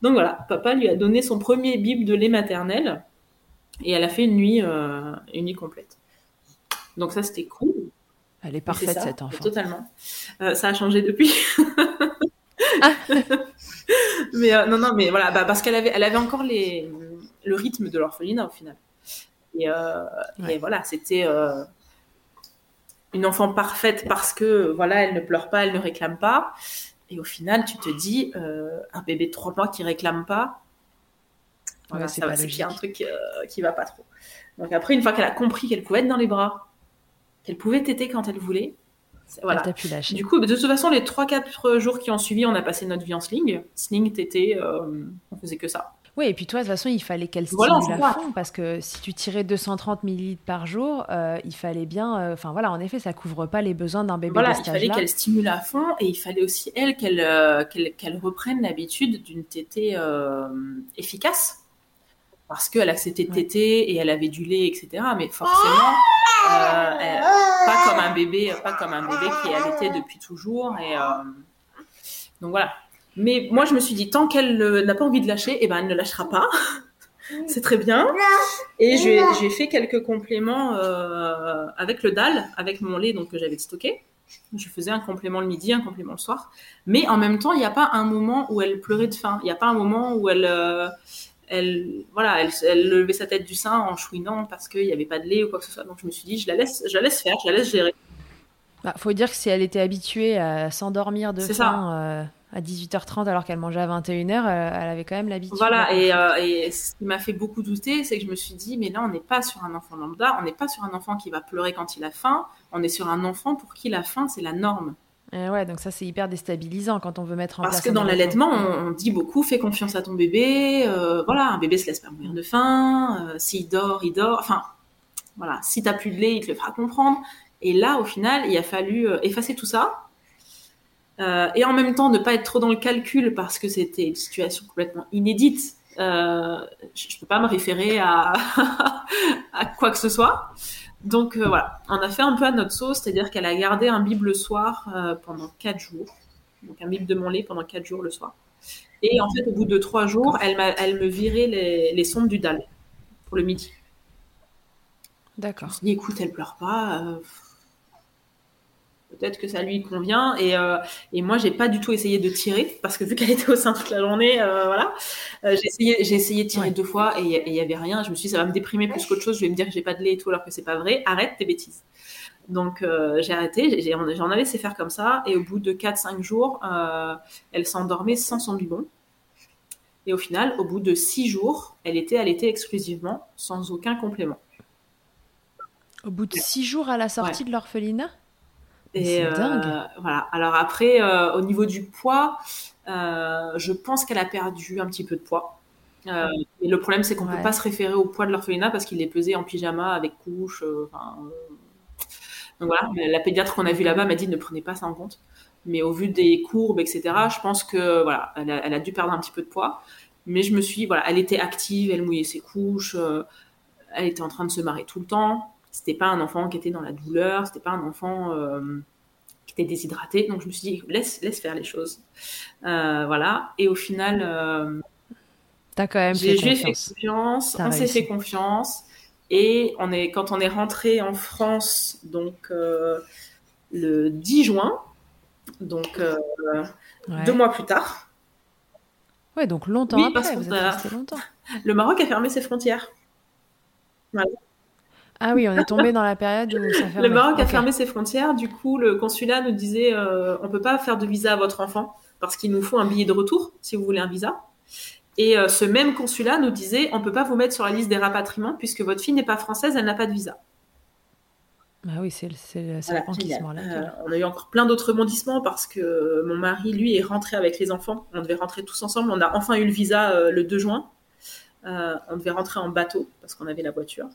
Speaker 2: Donc voilà, papa lui a donné son premier bib de lait maternel. Et elle a fait une nuit, euh, une nuit complète. Donc ça, c'était cool.
Speaker 1: Elle est parfaite,
Speaker 2: ça,
Speaker 1: cette enfant.
Speaker 2: Totalement. Euh, ça a changé depuis.
Speaker 1: Ah.
Speaker 2: mais euh, non, non, mais voilà, bah, parce qu'elle avait, elle avait encore les, le rythme de l'orphelinat au final. Et, euh,
Speaker 1: Ouais.
Speaker 2: et voilà, c'était une enfant parfaite parce que voilà, elle ne pleure pas, elle ne réclame pas. Et au final, tu te dis, un bébé de trois mois qui réclame pas, voilà,
Speaker 1: Ouais, c'est
Speaker 2: qu'il y a un truc qui va pas trop. Donc après, une fois qu'elle a compris qu'elle pouvait être dans les bras, qu'elle pouvait téter quand elle voulait, voilà.
Speaker 1: Elle pu lâcher.
Speaker 2: Du coup, de toute façon, les 3-4 jours qui ont suivi, on a passé notre vie en sling. Sling, tété, euh, on faisait que ça.
Speaker 1: Oui, et puis toi, de toute façon, il fallait qu'elle stimule
Speaker 2: Voilà,
Speaker 1: à fond, parce que si tu tirais 230 millilitres par jour, euh, il fallait bien... euh, Enfin voilà, en effet, ça couvre pas les besoins d'un bébé
Speaker 2: Voilà,
Speaker 1: de
Speaker 2: il fallait qu'elle stimule à fond et il fallait aussi, elle, qu'elle euh, reprenne l'habitude d'une tétée efficace. Parce qu'elle acceptait de téter et elle avait du lait, etc. Mais forcément, euh, elle- pas comme un bébé, pas comme un bébé qui allaitait depuis toujours. Et euh, donc voilà. Mais moi, je me suis dit, tant qu'elle euh, n'a pas envie de lâcher, eh ben, elle ne lâchera pas. C'est très bien. Et j'ai fait quelques compléments euh, avec le dalle, avec mon lait donc que j'avais stocké. Je faisais un complément le midi, un complément le soir. Mais en même temps, il n'y a pas un moment où elle pleurait de faim. Il n'y a pas un moment où elle, euh, elle, voilà, elle, elle levait sa tête du sein en chouinant parce qu'il n'y avait pas de lait ou quoi que ce soit. Donc je me suis dit, je la laisse, je la laisse faire, je la laisse gérer.
Speaker 1: Bah, faut dire que si elle était habituée à s'endormir de faim euh, à 18h30 alors qu'elle mangeait à 21h, euh, elle avait quand même l'habitude.
Speaker 2: Voilà, et, euh, et ce qui m'a fait beaucoup douter, c'est que je me suis dit, mais là, on n'est pas sur un enfant lambda, on n'est pas sur un enfant qui va pleurer quand il a faim, on est sur un enfant pour qui la faim, c'est la norme.
Speaker 1: Euh, ouais, donc ça c'est hyper déstabilisant quand on veut mettre en
Speaker 2: Parce
Speaker 1: place.
Speaker 2: que
Speaker 1: un
Speaker 2: dans
Speaker 1: allaitement.
Speaker 2: l'allaitement, on, on dit beaucoup, fais confiance à ton bébé, euh, voilà, un bébé se laisse pas mourir de faim, euh, s'il dort, il dort, enfin, voilà, si t'as plus de lait, il te le fera comprendre. Et là, au final, il a fallu euh, effacer tout ça. Et en même temps, ne pas être trop dans le calcul parce que c'était une situation complètement inédite. Je je peux pas me référer à, à quoi que ce soit. Donc euh, voilà, on a fait un peu à notre sauce, c'est-à-dire qu'elle a gardé un bib le soir euh, pendant quatre jours. Donc un bib de mon lait pendant quatre jours le soir. Et en fait, au bout de trois jours, elle, me virait les, les sondes du dalle pour le midi. Je
Speaker 1: D'accord.
Speaker 2: me suis dit, écoute, elle pleure pas. euh, Peut-être que ça lui convient. Et, euh, et moi, j'ai pas du tout essayé de tirer parce que vu qu'elle était au sein toute la journée, euh, voilà, Euh, j'ai essayé, j'ai essayé de tirer
Speaker 1: Ouais.
Speaker 2: deux fois et il y avait rien. Je me suis dit, ça va me déprimer plus qu'autre chose. Je vais me dire que j'ai pas de lait et tout alors que c'est pas vrai. Arrête tes bêtises. Donc euh, j'ai arrêté. J'en ai laissé faire comme ça. Et au bout de 4-5 jours, elle s'endormait sans son biberon. Et au final, au bout de 6 jours, elle était allaitée exclusivement sans aucun complément.
Speaker 1: Au bout de six jours à la sortie de l'orphelinat?
Speaker 2: Et
Speaker 1: c'est
Speaker 2: euh,
Speaker 1: dingue.
Speaker 2: voilà. Alors après, euh, au niveau du poids, euh, je pense qu'elle a perdu un petit peu de poids. Euh, et le problème, c'est qu'on
Speaker 1: Ouais.
Speaker 2: peut pas se référer au poids de l'orphelinat parce qu'il est pesé en pyjama avec couche. euh, euh. Donc voilà. La pédiatre qu'on a vue là-bas m'a dit ne prenez pas ça en compte. Mais au vu des courbes, etc., je pense que voilà, elle a, elle a dû perdre un petit peu de poids. Mais je me suis, voilà, elle était active, elle mouillait ses couches, elle était en train de se marrer tout le temps. C'était pas un enfant qui était dans la douleur, c'était pas un enfant euh, qui était déshydraté. Donc je me suis dit, laisse, laisse faire les choses. Euh, voilà. Et au final, euh,
Speaker 1: T'as quand même
Speaker 2: j'ai
Speaker 1: fait
Speaker 2: ai fait
Speaker 1: confiance.
Speaker 2: confiance,
Speaker 1: T'as
Speaker 2: on s'est fait confiance. Et on est, quand on est rentré en France, donc le 10 juin, donc
Speaker 1: Ouais.
Speaker 2: deux mois plus tard,
Speaker 1: Ouais, donc longtemps
Speaker 2: Oui,
Speaker 1: après,
Speaker 2: parce
Speaker 1: vous
Speaker 2: qu'on
Speaker 1: êtes
Speaker 2: a-
Speaker 1: resté longtemps.
Speaker 2: le Maroc a fermé ses frontières.
Speaker 1: Ah oui, on est tombé dans la période où ça fermait.
Speaker 2: Le Maroc a fermé ses frontières. Du coup, le consulat nous disait euh, on peut pas faire de visa à votre enfant parce qu'il nous faut un billet de retour si vous voulez un visa. Et euh, ce même consulat nous disait on peut pas vous mettre sur la liste des rapatriements puisque votre fille n'est pas française, elle n'a pas de visa.
Speaker 1: Ah oui, c'est le la
Speaker 2: queue. on a eu encore plein d'autres rebondissements parce que mon mari, lui, est rentré avec les enfants. On devait rentrer tous ensemble. On a enfin eu le visa le 2 juin. on devait rentrer en bateau parce qu'on avait la voiture.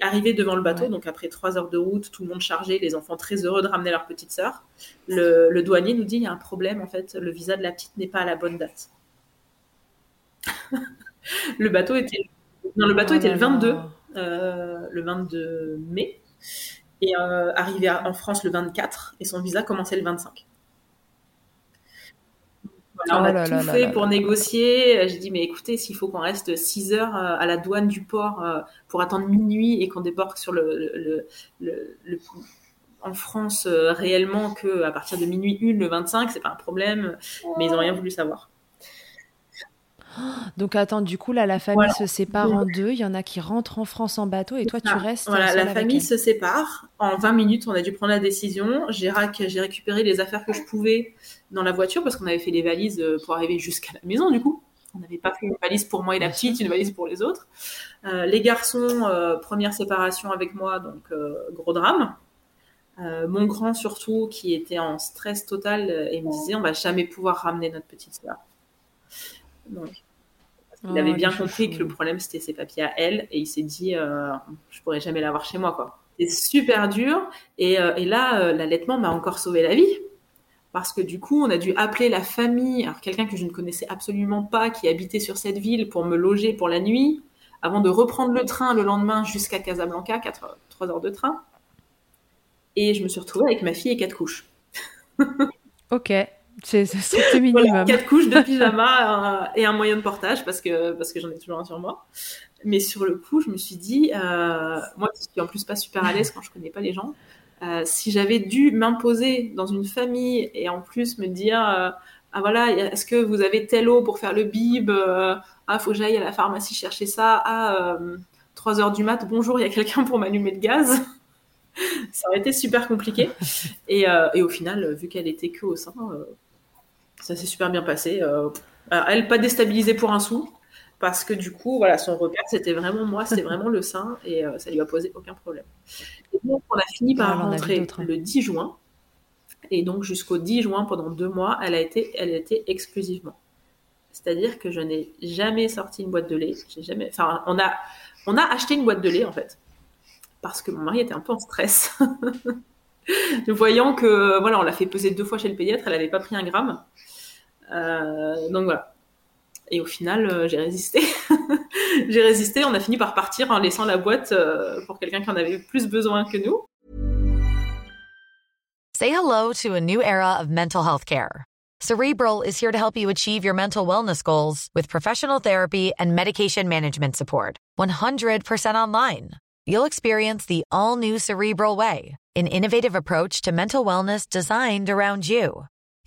Speaker 2: Arrivé devant le bateau, donc après trois heures de route, tout le monde chargé, les enfants très heureux de ramener leur petite sœur, le, douanier nous dit il y a un problème, en fait, le visa de la petite n'est pas à la bonne date. le bateau était, non, le bateau oh était le 22, euh, le 22 mai, et euh, arrivé en France le 24, et son visa commençait le 25 on oh a tout fait pour négocier. J'ai dit, mais écoutez, s'il faut qu'on reste 6 heures euh, à la douane du port euh, pour attendre minuit et qu'on débarque sur le, en France euh, réellement qu'à partir de minuit 1 le 25, c'est pas un problème. Mais ils n'ont rien voulu savoir.
Speaker 1: Donc attends, du coup là, la famille se sépare en deux. Il y en a qui rentrent en France en bateau et toi tu restes.
Speaker 2: Voilà, la famille se sépare. En 20 minutes, on a dû prendre la décision. J'ai récupéré les affaires que je pouvais dans la voiture parce qu'on avait fait les valises euh, pour arriver jusqu'à la maison du coup. On n'avait pas fait une valise pour moi et la petite, une valise pour les autres. Euh, les garçons, euh, première séparation avec moi, donc gros drame. mon grand surtout, qui était en stress total et me disait on va jamais pouvoir ramener notre petite soeur. Il avait bien compris que le problème c'était ses papiers à elle et il s'est dit euh, je pourrais jamais l'avoir chez moi quoi. C'est super dur et, euh, et là euh, l'allaitement m'a encore sauvé la vie parce que du coup on a dû appeler la famille, alors quelqu'un que je ne connaissais absolument pas qui habitait sur cette ville pour me loger pour la nuit avant de reprendre le train le lendemain jusqu'à Casablanca, 4, 3 heures de train. Et je me suis retrouvée avec ma fille et quatre couches.
Speaker 1: ok. C'est le minimum.
Speaker 2: quatre couches de pyjama euh, et un moyen de portage parce que, parce que j'en ai toujours un sur moi. Mais sur le coup, je me suis dit, euh, moi qui suis en plus pas super à l'aise quand je connais pas les gens, euh, si j'avais dû m'imposer dans une famille et en plus me dire, ah voilà, est-ce que vous avez telle eau pour faire le bib Ah, faut que j'aille à la pharmacie chercher ça. Ah, 3 heures du mat, bonjour, il y a quelqu'un pour m'allumer le gaz. ça aurait été super compliqué. Et, et au final, vu qu'elle était que au sein, ça s'est super bien passé. Euh, elle pas déstabilisée pour un sou parce que du coup, voilà, son repère c'était vraiment moi, c'est vraiment le sein et euh, ça lui a posé aucun problème. Et donc on a fini par rentrer le 10 juin et donc jusqu'au 10 juin pendant deux mois, elle a été, elle a été exclusivement. C'est-à-dire que je n'ai jamais sorti une boîte de lait. J'ai jamais, enfin, on a, on a acheté une boîte de lait en fait parce que mon mari était un peu en stress. voyant que voilà, on l'a fait peser deux fois chez le pédiatre, elle n'avait pas pris un gramme. Euh, donc voilà. Et au final, euh, j'ai résisté. j'ai résisté. On a fini par partir en laissant la boîte euh, pour quelqu'un qui en avait plus besoin que nous.
Speaker 3: Say hello to a new era of mental health care. Cerebral is here to help you achieve your mental wellness goals with professional therapy and medication management support. 100% online. You'll experience the all new Cerebral Way, an innovative approach to mental wellness designed around you.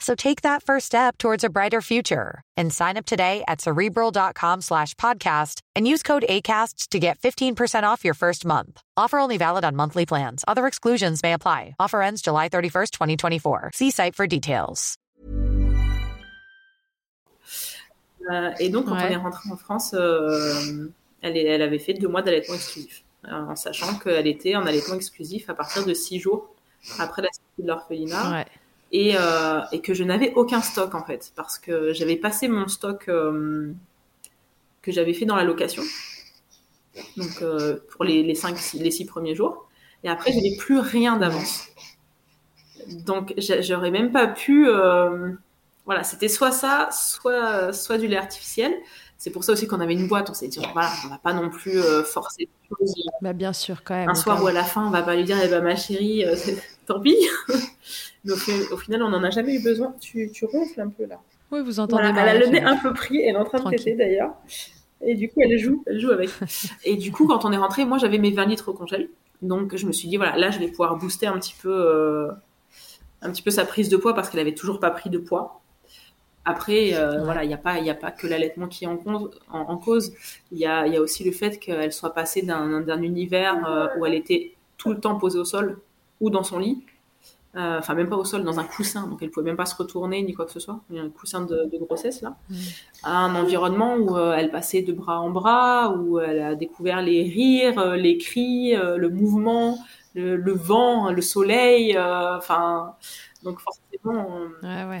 Speaker 3: So take that first step towards a brighter future and sign up today at cerebral.com slash podcast and use code ACasts to get 15% off your first month. Offer only valid on monthly plans. Other exclusions may apply. Offer ends July 31st, 2024. See site for details.
Speaker 2: Euh, et donc, quand ouais. on est rentré en France, euh, elle, elle, avait fait deux mois d'allaitement exclusif, euh, en sachant qu'elle était en allaitement exclusif à partir de six jours après la sortie de l'orphelinat. Ouais. Euh, et, que je n'avais aucun stock en fait parce que j'avais passé mon stock euh, que j'avais fait dans la location. Donc euh, pour les, les, cinq, les six premiers jours. Et après j'avais plus rien d'avance. Donc j'aurais même pas pu voilà c'était soit ça soit soit du lait artificiel. C'est pour ça aussi qu'on avait une boîte on s'est dit voilà on va pas non plus forcer
Speaker 1: bah bien sûr quand même
Speaker 2: un soir ou à la fin on va pas lui dire eh ben ma chérie tant pis mais au, final, on n'en a jamais eu besoin. Tu, tu, ronfles un peu là.
Speaker 1: Oui, vous entendez
Speaker 2: Elle a le nez un peu pris, elle est en train de têter d'ailleurs. Et du coup, elle joue, elle joue avec. et du coup, quand on est rentré, moi j'avais mes 20 litres au congèle. Donc je me suis dit, voilà, là je vais pouvoir booster un petit peu, euh, un petit peu sa prise de poids parce qu'elle avait toujours pas pris de poids. Après, voilà, il n'y a pas, il a pas que l'allaitement qui est en, en, cause. Il y a, y a, aussi le fait qu'elle soit passée d'un univers où elle était tout le temps posée au sol ou dans son lit euh, enfin même pas au sol, dans un coussin, donc elle pouvait même pas se retourner ni quoi que ce soit, il y a un coussin de, grossesse là, mm. à un environnement où euh, elle passait de bras en bras, où elle a découvert les rires, euh, les cris, le mouvement, le, vent, le soleil, enfin donc forcément,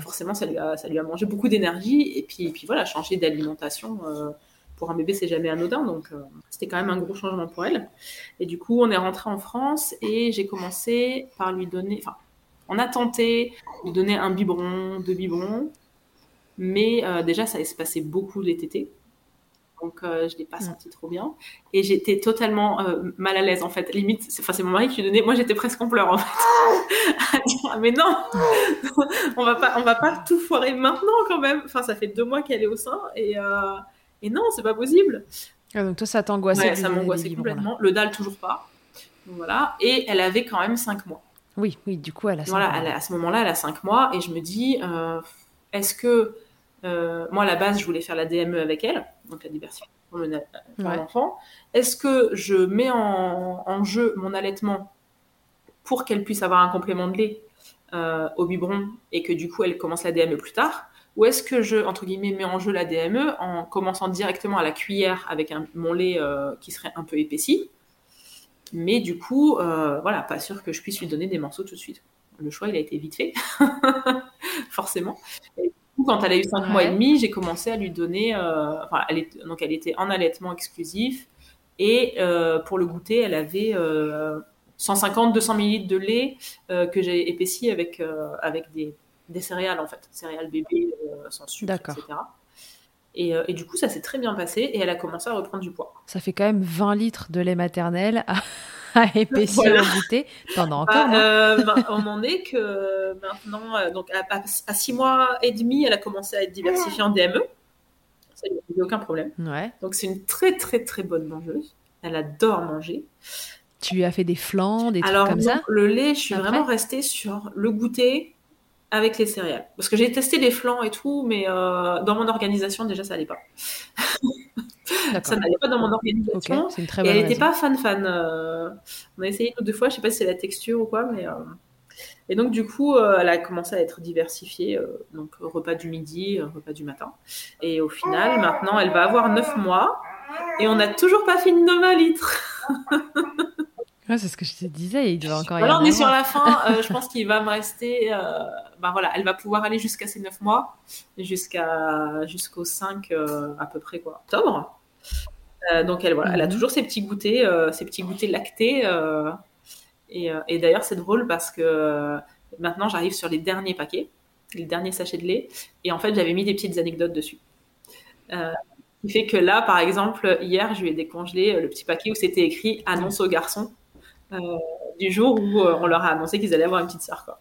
Speaker 2: forcément ça lui a ça lui a mangé beaucoup d'énergie. Et puis et puis voilà changer d'alimentation pour un bébé, c'est jamais anodin, donc c'était quand même un gros changement pour elle. Et du coup, on est rentré en France et j'ai commencé par lui donner, enfin, on a tenté de donner un biberon, deux biberons, mais euh, déjà, ça se passé beaucoup les tétés. Donc, euh, je ne l'ai pas mm. senti trop bien. Et j'étais totalement euh, mal à l'aise, en fait. Limite, c'est mon mari qui lui donnait. Moi, j'étais presque en pleurs, en fait. mais non, on va pas, on va pas tout foirer maintenant, quand même. Enfin, ça fait deux mois qu'elle est au sein. Et, et non, c'est pas possible.
Speaker 1: Ah, donc, toi, ça t'angoissait
Speaker 2: Ouais, ça m'angoissait complètement. Le dalle, toujours pas. voilà. Et elle avait quand même cinq mois.
Speaker 1: Oui, oui, du coup, elle a 5
Speaker 2: voilà, à ce moment-là, elle a 5 mois et je me dis, euh, est-ce que, euh, moi, à la base, je voulais faire la DME avec elle, donc la diversification pour l'enfant. Est-ce que je mets en, jeu mon allaitement pour qu'elle puisse avoir un complément de lait euh, au biberon et que du coup, elle commence la DME plus tard? Ou est-ce que je, entre guillemets, mets en jeu la DME en commençant directement à la cuillère avec un, mon lait qui serait un peu épaissi mais du coup, euh, voilà, pas sûr que je puisse lui donner des morceaux tout de suite. Le choix, il a été vite fait, forcément. Et du coup, quand elle a eu 5 mois et demi, j'ai commencé à lui donner. Euh, enfin, elle donc, elle était en allaitement exclusif. Et euh, pour le goûter, elle avait 150-200 ml de lait que j'ai épaissi avec, avec des, des, céréales, en fait. Céréales bébés sans sucre, etc. Et, et, du coup, ça s'est très bien passé et elle a commencé à reprendre du poids.
Speaker 1: Ça fait quand même 20 litres de lait maternel à, à épaissir voilà. goûter. T'en as encore
Speaker 2: bah, euh, bah, On en est que maintenant, euh, donc à, 6 mois et demi, elle a commencé à être diversifiée en DME. Ça lui a aucun problème.
Speaker 1: Ouais.
Speaker 2: Donc c'est une très très très bonne mangeuse. Elle adore manger.
Speaker 1: Tu lui as fait des flancs, des
Speaker 2: trucs
Speaker 1: comme ça
Speaker 2: le lait, je suis vraiment restée sur le goûter, avec les céréales. Parce que j'ai testé les flancs et tout, mais euh, dans mon organisation, déjà, ça n'allait pas. ça n'allait pas dans mon organisation. et elle n'était pas fan-fan. Euh, on a essayé une ou deux fois, je sais pas si c'est la texture ou quoi, mais. Euh, et donc, du coup, elle a commencé à être diversifiée. donc, repas du midi, repas du matin. Et au final, maintenant, elle va avoir 9 mois. Et on n'a toujours pas fini nos 20 litres.
Speaker 1: c'est ce que je te disais, il doit encore
Speaker 2: y Alors, on est sur la fin, euh, je pense qu'il va me rester. Euh, ben voilà, elle va pouvoir aller jusqu'à ses 9 mois, jusqu'à, jusqu'au 5 euh, à peu près, quoi, octobre. donc, elle, voilà, elle a mhm. toujours ses petits goûters, ses petits goûters lactés. et, et d'ailleurs, c'est drôle parce que maintenant, j'arrive sur les derniers paquets, les derniers sachets de lait, et en fait, j'avais mis des petites anecdotes dessus. qui fait que là, par exemple, hier, je lui ai décongelé le petit paquet où c'était écrit annonce aux garçons. Euh, du jour où euh, on leur a annoncé qu'ils allaient avoir une petite sœur. Quoi.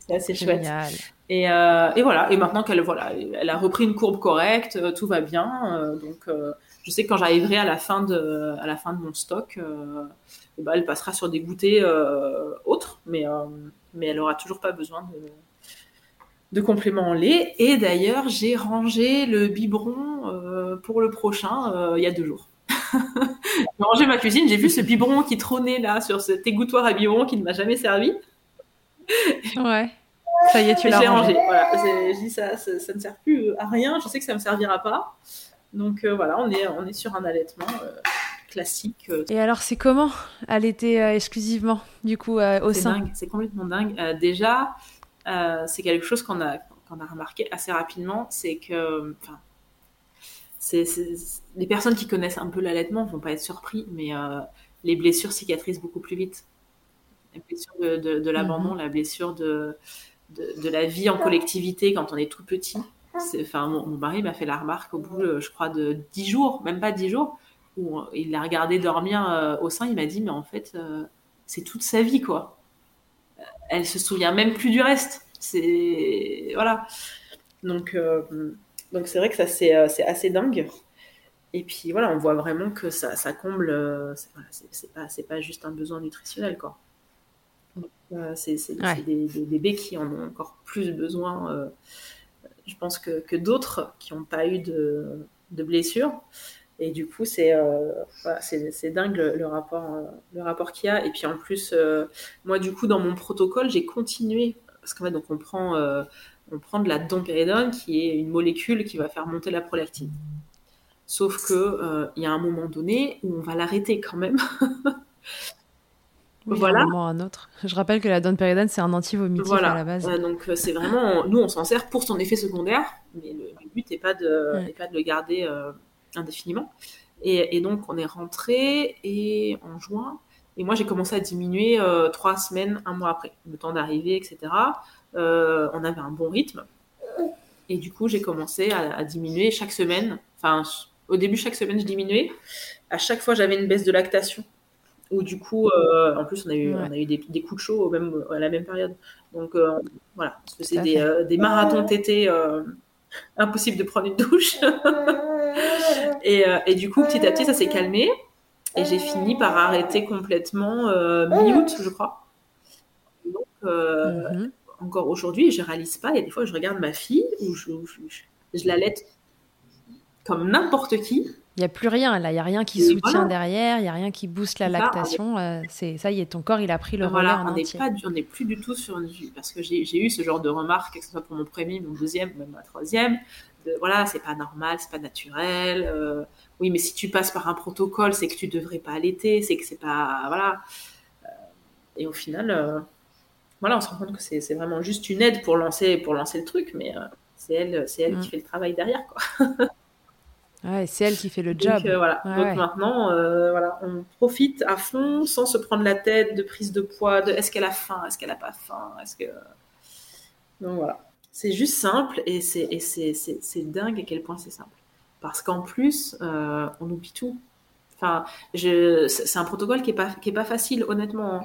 Speaker 2: c'est assez chouette. Et, euh, et, voilà. Et maintenant qu'elle voilà, elle a repris une courbe correcte, tout va bien. donc, je sais que quand j'arriverai à la fin de, à la fin de mon stock, eh ben, elle passera sur des goûters autres, mais, mais elle aura toujours pas besoin de, de compléments en lait. Et d'ailleurs, j'ai rangé le biberon pour le prochain il y a deux jours j'ai rangé ma cuisine, j'ai vu ce biberon qui trônait là sur cet égouttoir à biberon qui ne m'a jamais servi.
Speaker 1: Ouais. Ça y est, tu l'as rangé.
Speaker 2: Voilà. J'ai dit ça, ça, ne sert plus à rien. Je sais que ça me servira pas. Donc euh, voilà, on est, on est sur un allaitement euh, classique. Euh.
Speaker 1: Et alors, c'est comment allaiter exclusivement, du coup, au sein
Speaker 2: C'est complètement dingue. déjà, c'est quelque chose qu'on a, qu'on a remarqué assez rapidement, c'est que, c'est, les personnes qui connaissent un peu l'allaitement vont pas être surpris, mais euh, les blessures cicatrisent beaucoup plus vite. La blessure de, l'abandon, mhm. la blessure de, de, la vie en collectivité quand on est tout petit. Enfin, mon, mari m'a fait la remarque au bout, euh, je crois, de dix jours, même pas dix jours, où il l'a regardé dormir euh, au sein. Il m'a dit, mais en fait, c'est toute sa vie, quoi. Elle se souvient même plus du reste. C'est voilà. Donc donc c'est vrai que ça c'est euh, assez dingue. Et puis voilà, on voit vraiment que ça, ça comble, euh, c'est pas, pas juste un besoin nutritionnel quoi. Euh, c'est des, bébés qui en ont encore plus besoin je pense que, que d'autres qui n'ont pas eu de, de blessures. Et du coup, c'est euh, c'est dingue le, rapport, euh, le rapport qu'il y a. Et puis en plus, moi, du coup, dans mon protocole, j'ai continué. Parce qu'en fait, donc, on, prend, on prend de la dompéridone, qui est une molécule qui va faire monter la prolactine. Sauf que il y a un moment donné où on va l'arrêter quand même.
Speaker 1: voilà. Un moment un autre. Je rappelle que la dompéridone, c'est un anti-vomitif à la base.
Speaker 2: donc c'est vraiment, nous, on s'en sert pour son effet secondaire, mais le, but n'est pas, de, pas de le garder indéfiniment. Et, donc, on est rentré et en juin. Et moi, j'ai commencé à diminuer euh, trois semaines, un mois après, le temps d'arriver, etc. Euh, on avait un bon rythme. Et du coup, j'ai commencé à, diminuer chaque semaine. Enfin, au début, chaque semaine, je diminuais. À chaque fois, j'avais une baisse de lactation. Ou du coup, euh, en plus, on a eu, on a eu des, coups de chaud au même, à la même période. Donc, voilà, c'est des, des, marathons tétés impossible de prendre une douche. et, euh, et, du coup, petit à petit, ça s'est calmé. Et j'ai fini par arrêter complètement euh, mi-août, je crois. Donc, euh, mhm. Encore aujourd'hui, je réalise pas. Il y a des fois, je regarde ma fille ou je, je, je la laisse comme n'importe qui.
Speaker 1: Il n'y a plus rien, là, il n'y a rien qui soutient derrière, il n'y a rien qui booste la lactation. c'est ça y est, ton corps, il a pris le relais en
Speaker 2: on
Speaker 1: entier.
Speaker 2: Pas, on n'est plus du tout sur une... Parce que j'ai eu ce genre de remarques, que ce soit pour mon premier, mon deuxième, même ma troisième. De, voilà, c'est pas normal, c'est pas naturel. Euh, oui, mais si tu passes par un protocole, c'est que tu devrais pas allaiter, c'est que c'est pas... Voilà. Euh, et au final, euh, voilà, on se rend compte que c'est vraiment juste une aide pour lancer, pour lancer le truc, mais c'est elle, elle qui mm. fait le travail derrière, quoi.
Speaker 1: Ouais, c'est elle qui fait le job.
Speaker 2: Donc, euh, voilà. Donc maintenant, euh, voilà, on profite à fond sans se prendre la tête de prise de poids, de est-ce qu'elle a faim, est-ce qu'elle a pas faim, est-ce que. Donc voilà. C'est juste simple et c'est dingue à quel point c'est simple. Parce qu'en plus, euh, on oublie tout. Enfin, c'est un protocole qui est pas qui est pas facile, honnêtement.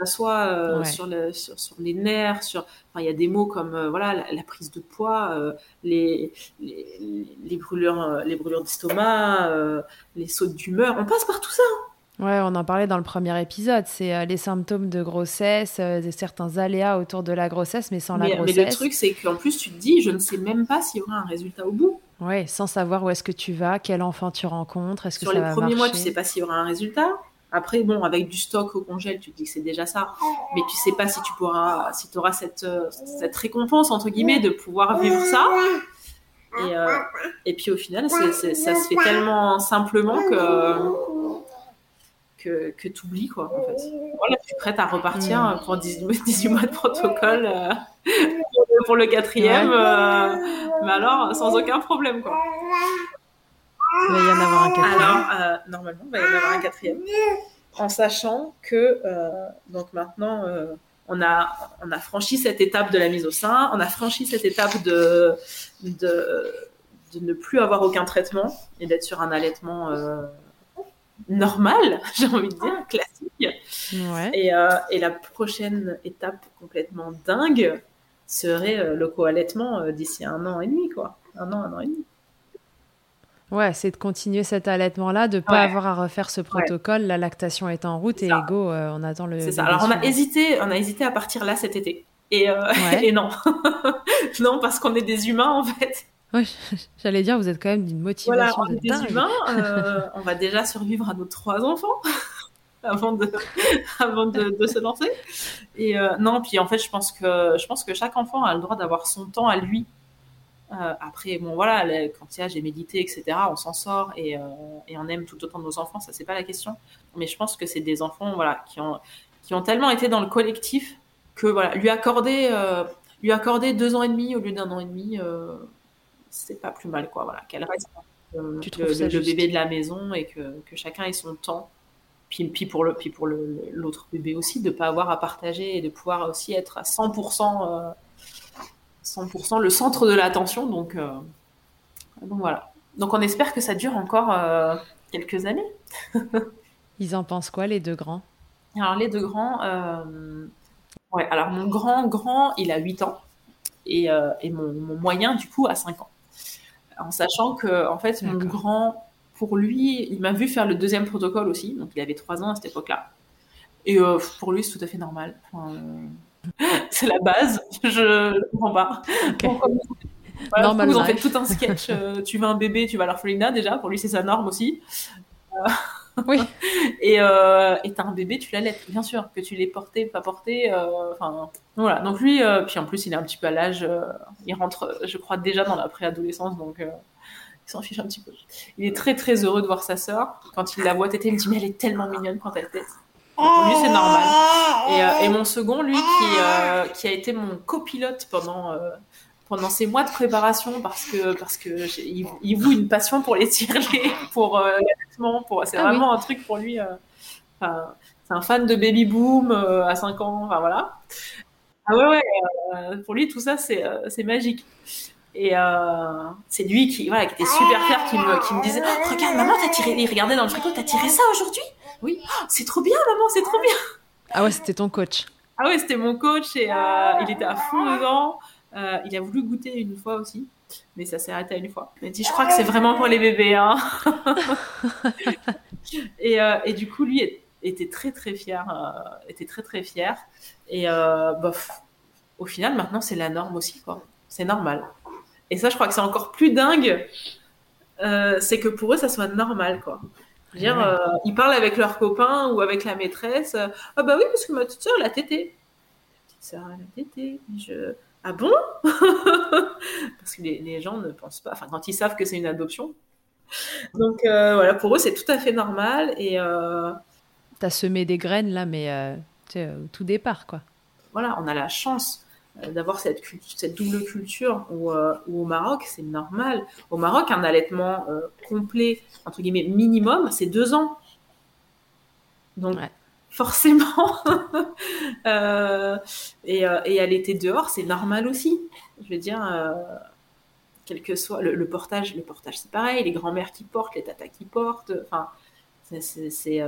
Speaker 2: Hein soit euh, sur, le, sur, les nerfs, sur, il y a des mots comme euh, voilà la, prise de poids, euh, les, les, brûlures, les brûlures d'estomac, les sautes d'humeur. On passe par tout ça. Hein.
Speaker 1: Ouais, on en parlait dans le premier épisode. C'est les symptômes de grossesse, certains aléas autour de la grossesse, mais sans la grossesse.
Speaker 2: Mais le truc, c'est qu'en plus, tu te dis, je ne sais même pas s'il y aura un résultat au bout.
Speaker 1: Ouais, sans savoir où est-ce que tu vas, quel enfant tu rencontres, est-ce que
Speaker 2: Sur
Speaker 1: ça
Speaker 2: les premiers mois, tu sais pas s'il y aura un résultat. Après, bon, avec du stock au congèle, tu te dis que c'est déjà ça. Mais tu sais pas si tu pourras, si tu auras cette, euh, cette récompense, entre guillemets, de pouvoir vivre ça. Et, euh, et puis au final, ça se fait tellement simplement que, que, que tu oublies, quoi, en fait. Voilà, tu es prête à repartir mm. pour 18, mois de protocole euh, pour le quatrième, mais alors sans aucun problème, quoi.
Speaker 1: Il va y en avoir un quatrième.
Speaker 2: Alors, euh, normalement, il va y en avoir un quatrième. En sachant que, euh, donc maintenant, euh, on, a, on a franchi cette étape de la mise au sein, on a franchi cette étape de, de, de ne plus avoir aucun traitement et d'être sur un allaitement normal, j'ai envie de dire, classique. Ouais. Et, et, la prochaine étape complètement dingue serait le co-allaitement d'ici un an et demi, quoi. Un an, un an et demi.
Speaker 1: Ouais, c'est de continuer cet allaitement-là, de ne pas avoir à refaire ce protocole. La lactation est en route et go, euh, on attend le.
Speaker 2: C'est ça. Alors on a hésité, on a hésité à partir là cet été. Et, euh, et non, non parce qu'on est des humains en fait.
Speaker 1: Oui, j'allais dire, vous êtes quand même d'une motivation
Speaker 2: voilà, on est des humains. Euh, on va déjà survivre à nos trois enfants avant de, avant de, de se lancer. Et non, puis en fait, je pense que je pense que chaque enfant a le droit d'avoir son temps à lui après, bon voilà, quand il y a j'ai médité, etc., on s'en sort et, euh, et, on aime tout autant nos enfants, ça c'est pas la question. Mais je pense que c'est des enfants voilà qui ont qui ont tellement été dans le collectif que voilà lui accorder euh, lui accorder deux ans et demi au lieu d'un an et demi, c'est pas plus mal quoi. Voilà, qu'elle reste tu le, le bébé de la maison et que, que chacun ait son temps. Puis, puis pour le puis pour l'autre bébé aussi de pas avoir à partager et de pouvoir aussi être à 100% 100% le centre de l'attention. Donc, euh, donc voilà. Donc on espère que ça dure encore euh, quelques années.
Speaker 1: Ils en pensent quoi les deux grands?
Speaker 2: Alors les deux grands, euh, ouais. Alors mon grand grand, il a 8 ans et, et mon, moyen du coup a 5 ans. En sachant que en fait mon grand, pour lui, il m'a vu faire le deuxième protocole aussi, donc il avait 3 ans à cette époque-là. Et pour lui, c'est tout à fait normal. c'est la base. Je ne comprends pas. Normal ils ont fait tout un sketch. tu veux un bébé, tu vas à l'orphelinat déjà. Pour lui, c'est sa norme aussi.
Speaker 1: Oui.
Speaker 2: et euh, t'as un bébé, tu l'allaites, bien sûr, que tu l'aies porté, pas porté. Enfin, voilà. Donc lui, puis en plus, il est un petit peu à l'âge. il rentre, je crois, déjà dans la préadolescence, donc il s'en fiche un petit peu. Il est très très heureux de voir sa sœur. Quand il la voit téter, il me dit mais elle est tellement mignonne quand elle tête. Lui c'est normal. Et, euh, et, mon second, lui, qui, euh, qui a été mon copilote pendant euh, pendant ces mois de préparation parce que parce que il, il voue une passion pour les tirer, pour l'allaitement, pour c'est ah vraiment un truc pour lui. c'est un fan de baby boom à 5 ans, enfin voilà. Ah ouais ouais, pour lui tout ça c'est c'est magique. Et euh, c'est lui qui, voilà, qui était super fier, qui me, qui me disait oh, Regarde, maman, t'as tiré, il regardait dans le tricot, t'as tiré ça aujourd'hui? Oui, oh, c'est trop bien, maman, c'est trop bien.
Speaker 1: Ah ouais, c'était ton coach.
Speaker 2: Ah ouais, c'était mon coach et euh, il était à fond dedans. Euh, il a voulu goûter une fois aussi, mais ça s'est arrêté à une fois. Il m'a dit Je crois que c'est vraiment pour les bébés. Hein. et, euh, et, du coup, lui était très très fier, était très très fier. Et bof, au final, maintenant, c'est la norme aussi, quoi. C'est normal. Et ça, je crois que c'est encore plus dingue. C'est que pour eux, ça soit normal, quoi. Je veux dire, euh, ils parlent avec leurs copains ou avec la maîtresse. ah bah oui, parce que ma petite sœur, elle a tété. Ma petite sœur, elle a tété. Je... Ah bon? Parce que les, gens ne pensent pas, enfin, quand ils savent que c'est une adoption. Donc euh, voilà, pour eux, c'est tout à fait normal. Et.
Speaker 1: T'as semé des graines là, mais au tout départ, quoi.
Speaker 2: Voilà, on a la chance euh, d'avoir cette, cette, double culture où, euh, au Maroc, c'est normal. Au Maroc, un allaitement euh, complet, entre guillemets, minimum, c'est deux ans. Donc, forcément, et, et allaiter dehors, c'est normal aussi. Je veux dire, quel que soit le, portage, le portage, c'est pareil, les grands-mères qui portent, les tatas qui portent, enfin, c'est...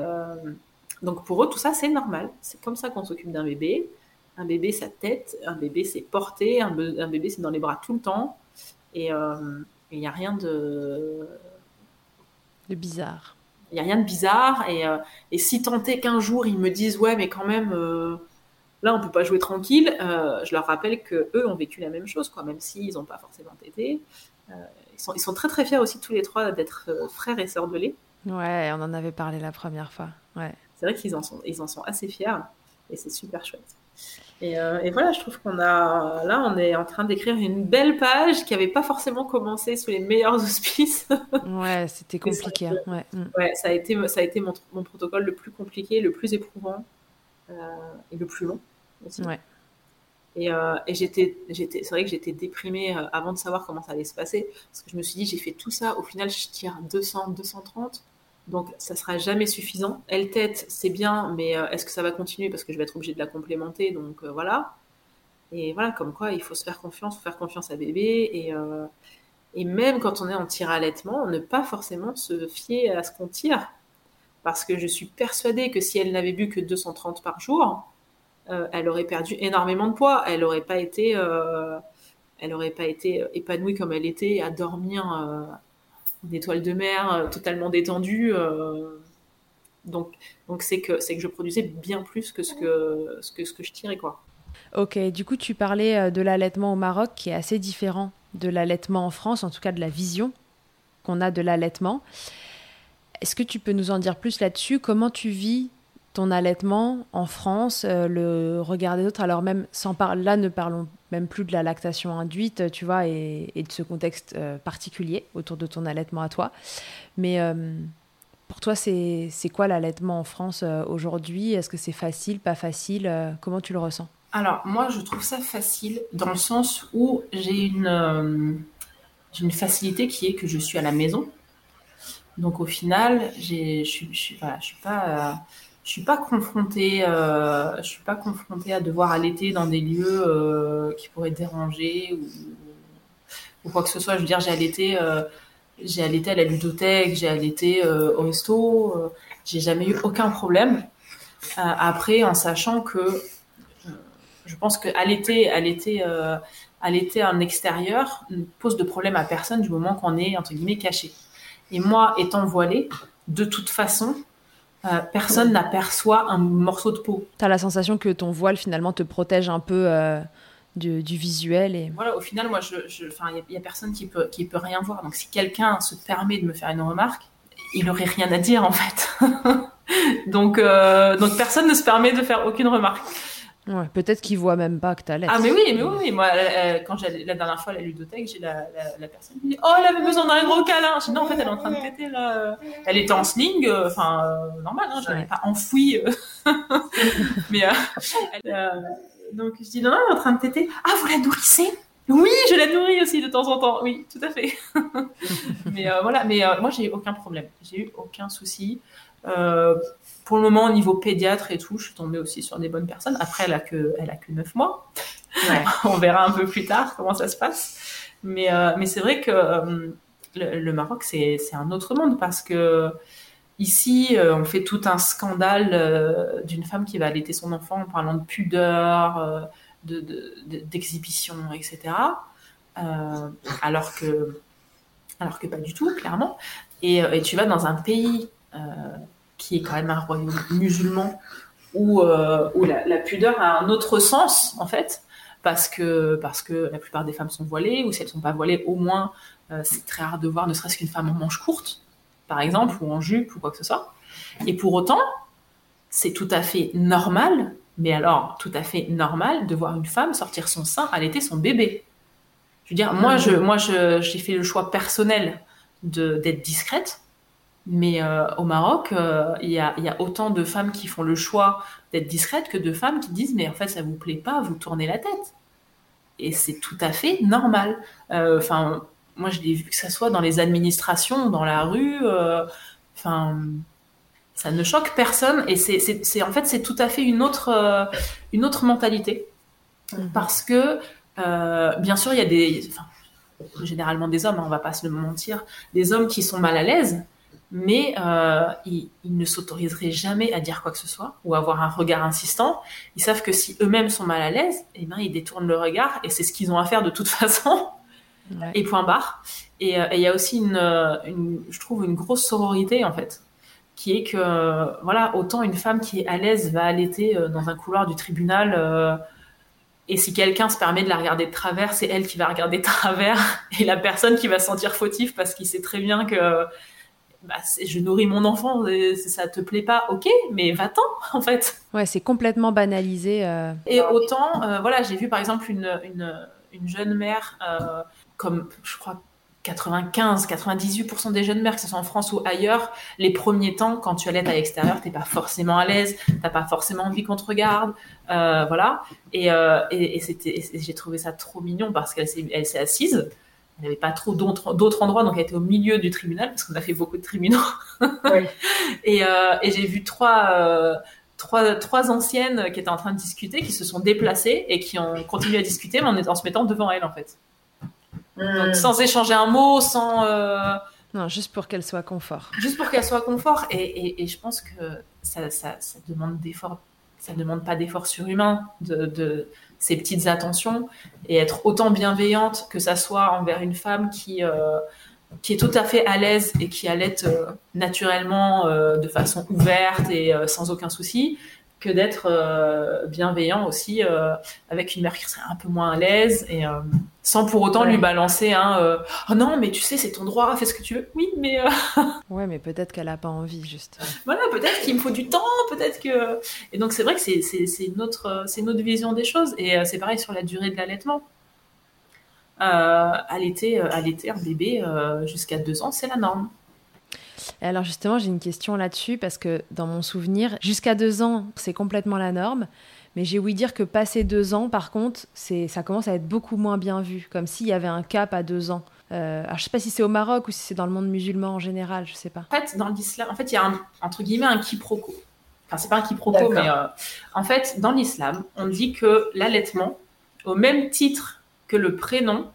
Speaker 2: Donc pour eux, tout ça, c'est normal. C'est comme ça qu'on s'occupe d'un bébé. Un bébé, sa tête. Un bébé, c'est porté. Un, bébé, c'est dans les bras tout le temps. Et euh, il n'y a rien de...
Speaker 1: De bizarre.
Speaker 2: Il n'y a rien de bizarre. Et, euh, et si tant est qu'un jour, ils me disent, ouais, mais quand même, euh, là, on peut pas jouer tranquille, je leur rappelle que eux ont vécu la même chose, quoi, même s'ils n'ont pas forcément été. ils, sont, ils sont très, très fiers aussi, tous les trois, d'être frères et sœurs de lait.
Speaker 1: Ouais, on en avait parlé la première fois. Ouais.
Speaker 2: C'est vrai qu'ils en, sont, ils en sont assez fiers. Et c'est super chouette. Euh, et, voilà, je trouve qu'on a là, on est en train d'écrire une belle page qui n'avait pas forcément commencé sous les meilleurs auspices.
Speaker 1: ouais, c'était compliqué.
Speaker 2: Ça, ouais. Mm. ouais. ça a été, ça a été mon, mon, protocole le plus compliqué, le plus éprouvant euh, et le plus long aussi.
Speaker 1: Ouais.
Speaker 2: Et, euh, et j'étais, j'étais, c'est vrai que j'étais déprimée avant de savoir comment ça allait se passer, parce que je me suis dit, j'ai fait tout ça, au final, je tire 200, 230. Donc, ça sera jamais suffisant. Elle tête, c'est bien, mais euh, est-ce que ça va continuer? Parce que je vais être obligée de la complémenter Donc euh, voilà. Et voilà, comme quoi, il faut se faire confiance, faire confiance à bébé. Et, euh, et même quand on est en tir allaitement, ne pas forcément se fier à ce qu'on tire. Parce que je suis persuadée que si elle n'avait bu que 230 par jour, elle aurait perdu énormément de poids. Elle n'aurait pas été, elle aurait pas été épanouie comme elle était à dormir une étoile de mer euh, totalement détendue. Euh, donc, donc c'est que c'est que je produisais bien plus que ce que ce que je tirais quoi.
Speaker 1: Ok, du coup tu parlais euh, de l'allaitement au Maroc qui est assez différent de l'allaitement en France, en tout cas de la vision qu'on a de l'allaitement. Est-ce que tu peux nous en dire plus là-dessus? Comment tu vis ton allaitement en France, le regard des autres? Alors même sans parler, là ne parlons même plus de la lactation induite, tu vois, et, de ce contexte euh, particulier autour de ton allaitement à toi. Mais euh, pour toi, c'est quoi l'allaitement en France euh, aujourd'hui? Est-ce que c'est facile, pas facile Comment tu le ressens?
Speaker 2: Alors, moi, je trouve ça facile dans le sens où j'ai une, une facilité qui est que je suis à la maison. Donc, au final, je suis, je suis, suis pas je suis pas confrontée, euh, je suis pas confrontée à devoir allaiter dans des lieux euh, qui pourraient déranger ou, quoi que ce soit. Je veux dire, j'ai allaité, euh, j'ai allaité à la ludothèque, j'ai allaité au resto, j'ai jamais eu aucun problème. après, en sachant que je pense que allaiter, allaiter, allaiter en extérieur ne pose de problème à personne du moment qu'on est entre guillemets caché. Et moi, étant voilée, de toute façon, euh, personne n'aperçoit un morceau de peau.
Speaker 1: Tu as la sensation que ton voile finalement te protège un peu euh, du, visuel. Et...
Speaker 2: Voilà, au final, moi, je, il n'y a, personne qui peut, qui peut rien voir. Donc, si quelqu'un se permet de me faire une remarque, il n'aurait rien à dire, en fait. donc, euh, donc, personne ne se permet de faire aucune remarque.
Speaker 1: Ouais, peut-être qu'il voit même pas que tu l'air.
Speaker 2: Ah mais oui, mais oui, moi quand j'ai la dernière fois à la ludothèque, j'ai la, la, personne qui dit "Oh, elle avait besoin d'un gros câlin." Je dis "Non, en fait, elle est en train de péter là." Elle était en sling, euh, enfin euh, normal, hein, je l'avais pas enfouie. mais donc je dis non, non, elle est en train de téter. Ah, vous la nourrissez? Oui, je la nourris aussi de temps en temps. Oui, tout à fait. mais euh, voilà, mais euh, moi j'ai eu aucun problème. J'ai eu aucun souci. Euh, pour le moment, au niveau pédiatre et tout, je suis tombée aussi sur des bonnes personnes. Après, elle a que, elle a que 9 mois. On verra un peu plus tard comment ça se passe. Mais, mais c'est vrai que le, le, Maroc, c'est un autre monde parce que Ici, euh, on fait tout un scandale euh, d'une femme qui va allaiter son enfant en parlant de pudeur, euh, d'exhibition, etc. alors que, alors que pas du tout, clairement. Et, tu vas dans un pays qui est quand même un royaume musulman où, où la, pudeur a un autre sens en fait, parce que parce que la plupart des femmes sont voilées ou si elles sont pas voilées, au moins c'est très rare de voir ne serait-ce qu'une femme en manche courte par exemple, ou en jupe ou quoi que ce soit. Et pour autant, c'est tout à fait normal, mais alors tout à fait normal de voir une femme sortir son sein, allaiter son bébé. Je veux dire, moi, je, moi, j'ai fait le choix personnel d'être discrète, mais euh, au Maroc, euh, il y, a, y, a, autant de femmes qui font le choix d'être discrètes que de femmes qui disent, mais en fait, ça vous plaît pas, vous tournez la tête. Et c'est tout à fait normal. Euh, enfin, moi, je l'ai vu que ça soit dans les administrations, dans la rue. Enfin, ça ne choque personne. Et c'est, en fait, c'est tout à fait une autre, une autre mentalité. Mhm. Parce que, bien sûr, il y a des, généralement des hommes, on hein, on va pas se le mentir, des hommes qui sont mal à l'aise, mais ils, ne s'autoriseraient jamais à dire quoi que ce soit ou avoir un regard insistant. Ils savent que si eux-mêmes sont mal à l'aise, eh ben, ils détournent le regard et c'est ce qu'ils ont à faire de toute façon et point barre. Et euh, il y a aussi euh, une, je trouve, une grosse sororité en fait, qui est que voilà, autant une femme qui est à l'aise va allaiter euh, dans un couloir du tribunal. et si quelqu'un se permet de la regarder de travers, c'est elle qui va regarder de travers et la personne qui va se sentir fautif parce qu'il sait très bien que bah, je nourris mon enfant, ça te plaît pas, ok, mais va-t'en en fait.
Speaker 1: Ouais, c'est complètement banalisé.
Speaker 2: Et autant, voilà, j'ai vu par exemple une, une, une jeune mère comme je crois 95-98% des jeunes mères, que ce soit en France ou ailleurs, les premiers temps, quand tu allaites à l'extérieur, t'es pas forcément à l'aise, t'as pas forcément envie qu'on te regarde, euh, voilà. Et, euh, et, j'ai trouvé ça trop mignon parce qu'elle s'est, elle s'est assise. Il n'y avait pas trop d'autres, endroits, donc elle était au milieu du tribunal parce qu'on a fait beaucoup de tribunaux. et, euh, et j'ai vu trois, euh, trois, trois anciennes qui étaient en train de discuter, qui se sont déplacées et qui ont continué à discuter, mais en, en se mettant devant elle en fait. Hmm. sans échanger un mot, sans. Euh,
Speaker 1: non, juste pour qu'elle soit confort.
Speaker 2: Juste pour qu'elle soit confort. Et, et, je pense que ça, ça, ça demande d'efforts. Ça demande pas d'efforts surhumains de, de, ces petites attentions et être autant bienveillante que ça soit envers une femme qui. Euh, est tout à fait à l'aise et qui allait euh, naturellement de façon ouverte et sans aucun souci, que d'être euh, bienveillant aussi euh, avec une mère qui serait un peu moins à l'aise et euh, sans pour autant lui balancer un oh non mais tu sais c'est ton droit fais ce que tu veux oui mais
Speaker 1: ouais mais peut-être qu'elle a pas envie juste
Speaker 2: voilà peut-être qu'il me faut du temps peut-être que et donc c'est vrai que c'est c'est notre c'est notre vision des choses et c'est pareil sur la durée de l'allaitement. Allaiter allaiter un bébé jusqu'à deux ans c'est la norme
Speaker 1: alors justement, j'ai une question là-dessus parce que dans mon souvenir, jusqu'à deux ans, c'est complètement la norme. Mais j'ai ouï dire que passé deux ans, par contre, c'est, ça commence à être beaucoup moins bien vu, comme s'il y avait un cap à deux ans. Euh, alors je sais pas si c'est au Maroc ou si c'est dans le monde musulman en général, je sais pas.
Speaker 2: En fait, dans l'islam, en fait, il y a un, entre guillemets un quiproquo. Enfin, c'est pas un quiproquo, mais euh, en fait, dans l'islam, on dit que l'allaitement, au même titre que le prénom,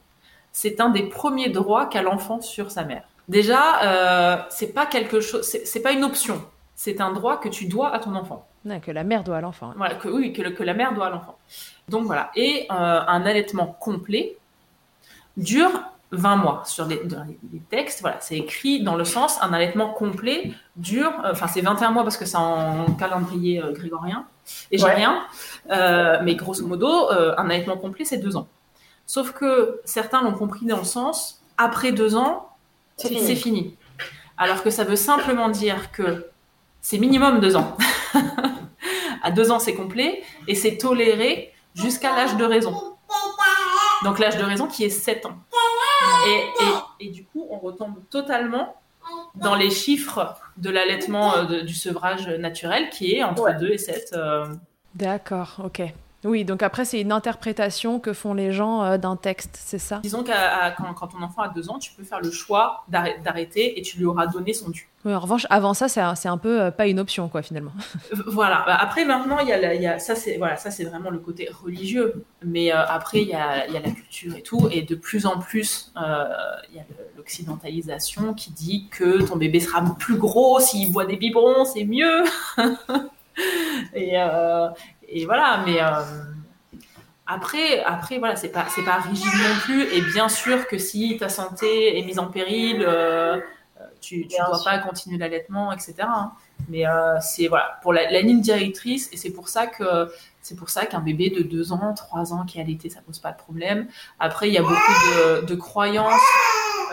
Speaker 2: c'est un des premiers droits qu'a l'enfant sur sa mère. Déjà, euh, c'est pas quelque chose, c'est pas une option. C'est un droit que tu dois à ton enfant.
Speaker 1: que la mère doit à l'enfant.
Speaker 2: Voilà, que oui, que, que, la mère doit à l'enfant. Donc voilà. Et euh, un allaitement complet dure 20 mois. Sur les, les textes, voilà, c'est écrit dans le sens un allaitement complet dure, euh, enfin c'est 21 mois parce que c'est en calendrier grégorien. et j'ai rien. mais grosso modo, un allaitement complet, c'est deux ans. Sauf que certains l'ont compris dans le sens, après deux ans, c'est fini. Alors que ça veut simplement dire que c'est minimum deux ans. à deux ans, c'est complet et c'est toléré jusqu'à l'âge de raison. Donc l'âge de raison qui est 7 ans. Et, du coup, on retombe totalement dans les chiffres de l'allaitement euh, du sevrage naturel qui est entre 2 et 7. Euh.
Speaker 1: D'accord, ok. Oui, donc après, c'est une interprétation que font les gens euh, d'un texte, c'est ça?
Speaker 2: Disons que quand, quand, ton enfant a deux ans, tu peux faire le choix d'arrêter et tu lui auras donné son dû.
Speaker 1: Oui, en revanche, avant ça, c'est un, un, peu euh, pas une option, quoi, finalement.
Speaker 2: voilà. Bah, après, maintenant, il y a, y a ça, c'est voilà, ça, c'est vraiment le côté religieux. Mais euh, après, il y a, y a, la culture et tout, et de plus en plus, il y a l'occidentalisation qui dit que ton bébé sera plus gros s'il boit des biberons, c'est mieux. et, et voilà, mais euh, après, après voilà, c'est pas, c'est pas rigide non plus. Et bien sûr que si ta santé est mise en péril, euh, tu ne dois pas continuer l'allaitement, etc. Hein. Mais euh, c'est voilà pour la, ligne directrice, et c'est pour ça que c'est pour ça qu'un bébé de 2 ans, 3 ans qui est allaité, ça pose pas de problème. Après, il y a beaucoup de, de croyances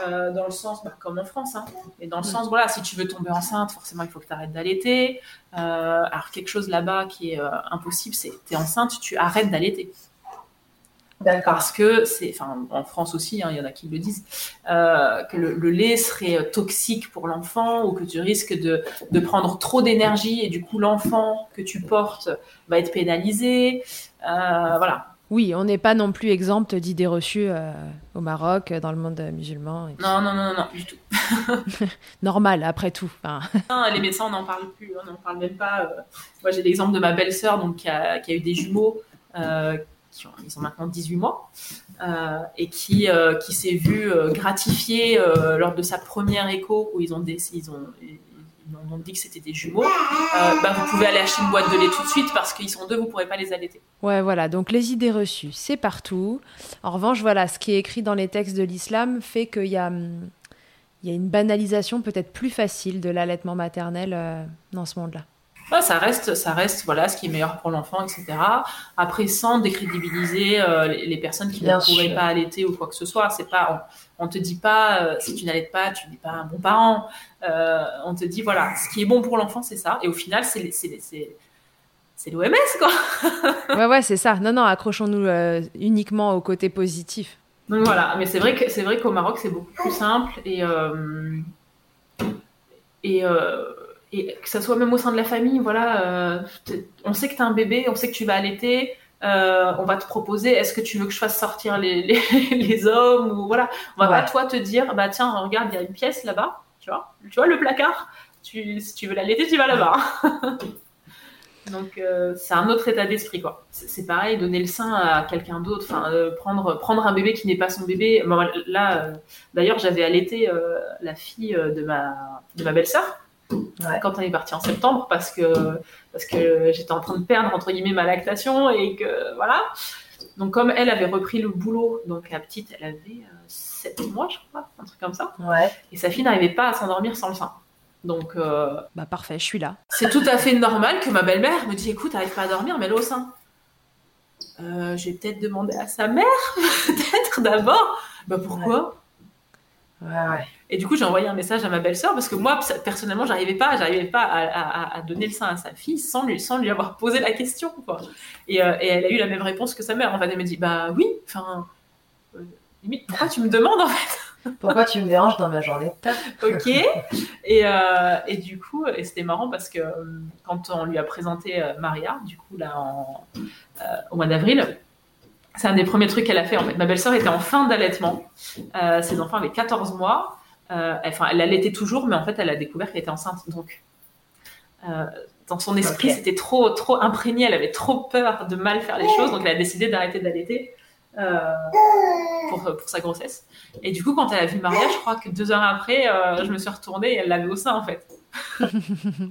Speaker 2: euh, dans le sens, bah, comme en France, hein, et dans le sens, voilà, si tu veux tomber enceinte, forcément, il faut que tu arrêtes d'allaiter. Euh, alors, quelque chose là-bas qui est euh, impossible, c'est tu es enceinte, tu arrêtes d'allaiter. Parce que c'est, enfin, en France aussi, hein, il y en a qui le disent, que le, lait serait toxique pour l'enfant ou que tu risques de, de prendre trop d'énergie et du coup l'enfant que tu portes va être pénalisé. voilà.
Speaker 1: Oui, on n'est pas non plus exempt d'idées reçues euh, au Maroc, dans le monde musulman.
Speaker 2: Non, non, non, non, du tout.
Speaker 1: Normal, après tout.
Speaker 2: les médecins, on n'en parle plus, on n'en parle même pas. Euh. Moi, j'ai l'exemple de ma belle-sœur donc, qui a, eu des jumeaux, euh, qui ont, ils ont maintenant 18 mois, et qui, qui s'est vue gratifiée lors de sa première écho, où ils ont, des, ils ont, on dit que c'était des jumeaux, euh, bah, vous pouvez aller acheter une boîte de lait tout de suite parce qu'ils sont deux, vous ne pourrez pas les allaiter.
Speaker 1: Ouais, voilà. Donc les idées reçues, c'est partout. En revanche, voilà, ce qui est écrit dans les textes de l'islam fait qu'il y a, il y a une banalisation peut-être plus facile de l'allaitement maternel euh, dans ce monde-là
Speaker 2: ça reste, ça reste voilà, ce qui est meilleur pour l'enfant, etc. Après, sans décrédibiliser euh, les, personnes qui ne pourraient pas allaiter ou quoi que ce soit. C'est pas, on, ne te dit pas, euh, si tu n'allaites pas, tu n'es pas un bon parent. Euh, on te dit, voilà, ce qui est bon pour l'enfant, c'est ça. Et au final, c'est c'est l'OMS, quoi.
Speaker 1: ouais, ouais, c'est ça. Non, non, accrochons-nous uniquement au côté positif.
Speaker 2: Donc voilà, mais c'est vrai que c'est vrai qu'au Maroc, c'est beaucoup plus simple et et et que ça soit même au sein de la famille, voilà, euh, on sait que tu as un bébé, on sait que tu vas allaiter, euh, on va te proposer, est-ce que tu veux que je fasse sortir les, les, hommes ou voilà, on va pas toi te dire, bah tiens, regarde, il y a une pièce là-bas, tu vois, tu vois le placard, tu, si tu veux l'allaiter, tu vas là-bas. Donc euh, c'est un autre état d'esprit quoi. C'est pareil, donner le sein à quelqu'un d'autre, enfin prendre prendre un bébé qui n'est pas son bébé. là, d'ailleurs, j'avais allaité la fille de ma de ma belle-sœur quand on est parti en septembre parce que, parce que j'étais en train de perdre entre guillemets ma lactation et que voilà. Donc comme elle avait repris le boulot, donc la petite elle avait 7 euh, mois je crois, un truc comme ça.
Speaker 4: Ouais.
Speaker 2: Et sa fille n'arrivait pas à s'endormir sans le sein. Donc euh,
Speaker 1: bah parfait, je suis là.
Speaker 2: C'est tout à fait normal que ma belle-mère me dise écoute, n'arrive pas à dormir, mets-le au sein. Euh, je vais peut-être demander à sa mère, peut-être d'abord. Bah pourquoi?
Speaker 4: Ouais. ouais.
Speaker 2: Et du coup, j'ai envoyé un message à ma belle-sœur parce que moi, personnellement, j'arrivais pas, j'arrivais pas à, donner le sein à sa fille sans lui, sans lui avoir posé la question, quoi. Et, euh, et elle a eu la même réponse que sa mère. En fait, elle m'a dit, bah oui, enfin, euh, limite, pourquoi tu me demandes en fait?
Speaker 4: Pourquoi tu me déranges dans ma journée?
Speaker 2: Ok. Et, euh, et du coup, et c'était marrant parce que quand on lui a présenté Maria, du coup là, en, au mois d'avril, c'est un des premiers trucs qu'elle a fait. En fait, ma belle-sœur était en fin d'allaitement. ses enfants avaient 14 mois. Euh, enfin, elle allaitait toujours, mais en fait, elle a découvert qu'elle était enceinte. Donc, euh, dans son esprit, c'était trop, trop imprégné. Elle avait trop peur de mal faire les choses, donc elle a décidé d'arrêter d'allaiter euh, pour, pour, sa grossesse. Et du coup, quand elle a vu Maria, je crois que deux heures après, je me suis retournée et elle l'avait au sein, en fait.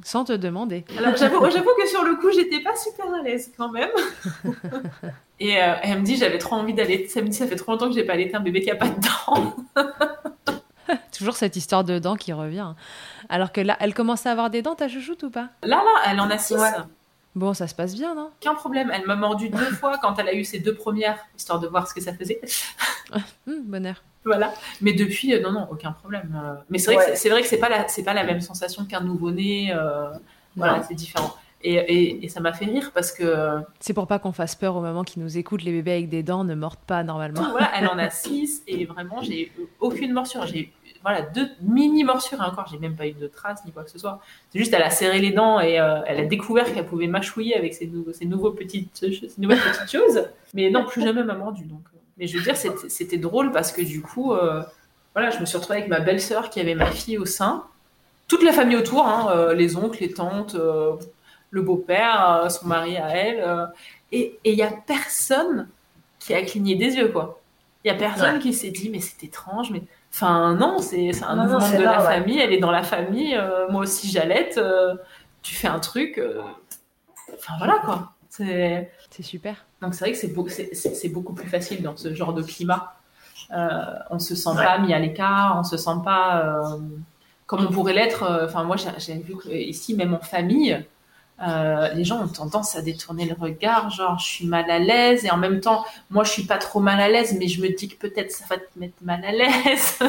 Speaker 1: Sans te demander.
Speaker 2: Alors j'avoue, j'avoue que sur le coup, j'étais pas super à l'aise quand même. et elle me dit, j'avais trop envie d'allaiter. Ça me dit, ça fait trop longtemps que j'ai pas allaité un bébé qui a pas de dents.
Speaker 1: Toujours cette histoire de dents qui revient. Alors que là, elle commence à avoir des dents, ta chouchoute ou pas?
Speaker 2: Là, là, elle en a six.
Speaker 1: Bon, ça se passe bien, non?
Speaker 2: Aucun problème. Elle m'a mordu deux fois quand elle a eu ses deux premières, histoire de voir ce que ça faisait.
Speaker 1: Hum, Bonheur.
Speaker 2: Voilà. Mais depuis, euh, non, non, aucun problème. Euh, Mais c'est vrai,
Speaker 4: Ouais.
Speaker 2: que c'est- c'est vrai que c'est pas la, c'est pas la même sensation qu'un nouveau-né. euh, voilà, c'est différent. Et, et, et ça m'a fait rire parce que
Speaker 1: C'est pour pas qu'on fasse peur aux mamans qui nous écoutent. Les bébés avec des dents ne mordent pas normalement.
Speaker 2: voilà, elle en a six et vraiment, j'ai eu aucune morsure. J'ai eu voilà, deux mini morsures et encore, j'ai même pas eu de traces ni quoi que ce soit. C'est juste, elle a serré les dents et euh, elle a découvert qu'elle pouvait mâchouiller avec ses, nouveaux, ses, nouveaux petites, ces nouvelles petites choses. Mais non, plus jamais m'a mordu. Donc. euh. Mais je veux dire, c'était drôle parce que du coup, euh, voilà, je me suis retrouvée avec ma belle-sœur qui avait ma fille au sein. Toute la famille autour, hein, euh, les oncles, les tantes, euh, le beau-père, euh, son mari à elle. euh, et il y a personne qui a cligné des yeux, quoi. Il y a personne
Speaker 4: Ouais.
Speaker 2: qui s'est dit, mais c'est étrange, mais. Enfin, non, c'est un
Speaker 4: Non,
Speaker 2: de la
Speaker 4: ouais.
Speaker 2: famille, elle est dans la famille, euh, moi aussi j'allaite, euh, tu fais un truc. euh, Enfin, voilà, quoi. C'est.
Speaker 1: Super.
Speaker 2: Donc c'est vrai que c'est beau- beaucoup plus facile dans ce genre de climat. On se sent
Speaker 4: Ouais.
Speaker 2: pas mis à l'écart, on se sent pas comme on pourrait l'être. Enfin moi j'ai vu que ici même en famille, euh, les gens ont tendance à détourner le regard, genre je suis mal à l'aise et en même temps moi je suis pas trop mal à l'aise, mais je me dis que peut-être ça va te mettre mal à l'aise.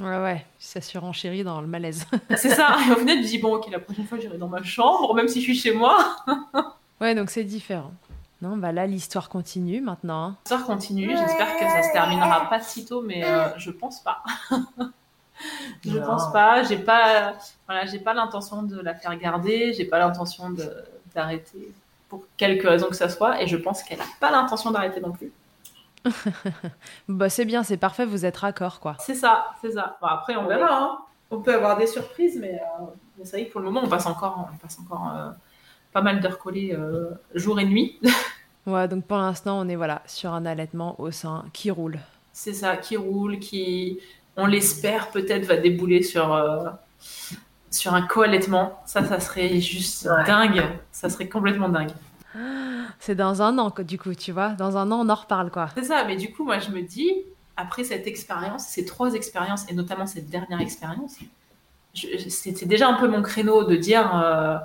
Speaker 1: Ouais, ouais. Ça surenchérit dans le malaise.
Speaker 2: c'est ça. Et au final je dis bon ok la prochaine fois j'irai dans ma chambre, même si je suis chez moi.
Speaker 1: Ouais, donc c'est différent. Non, bah là, l'histoire continue maintenant. hein.
Speaker 2: L'histoire continue. J'espère que ça se terminera pas si tôt, mais euh, je pense pas. Je
Speaker 4: Non.
Speaker 2: pense pas. J'ai pas, voilà, j'ai pas l'intention de la faire garder. J'ai pas l'intention d'arrêter pour quelque raison que ça soit, et je pense qu'elle a pas l'intention d'arrêter non plus.
Speaker 1: Bah, c'est bien, c'est parfait, vous êtes raccord, quoi.
Speaker 2: C'est ça, c'est ça. Bon, après, on verra. hein. On peut avoir des surprises, mais, euh, mais c'est vrai que pour le moment, on passe encore, on passe encore euh, pas mal d'heures collées euh, jour et nuit.
Speaker 1: Ouais, donc pour l'instant, on est voilà sur un allaitement au sein qui roule.
Speaker 2: c'est ça, qui roule, qui, on l'espère, peut-être va débouler sur, euh, sur un co-allaitement. Ça, ça serait juste
Speaker 4: Ouais.
Speaker 2: dingue. Ça serait complètement dingue.
Speaker 1: C'est dans un an, quoi, du coup, tu vois. Dans un an, on en reparle, quoi.
Speaker 2: C'est ça, mais du coup, moi, je me dis, après cette expérience, ces trois expériences, et notamment cette dernière expérience, c'était déjà un peu mon créneau de dire euh,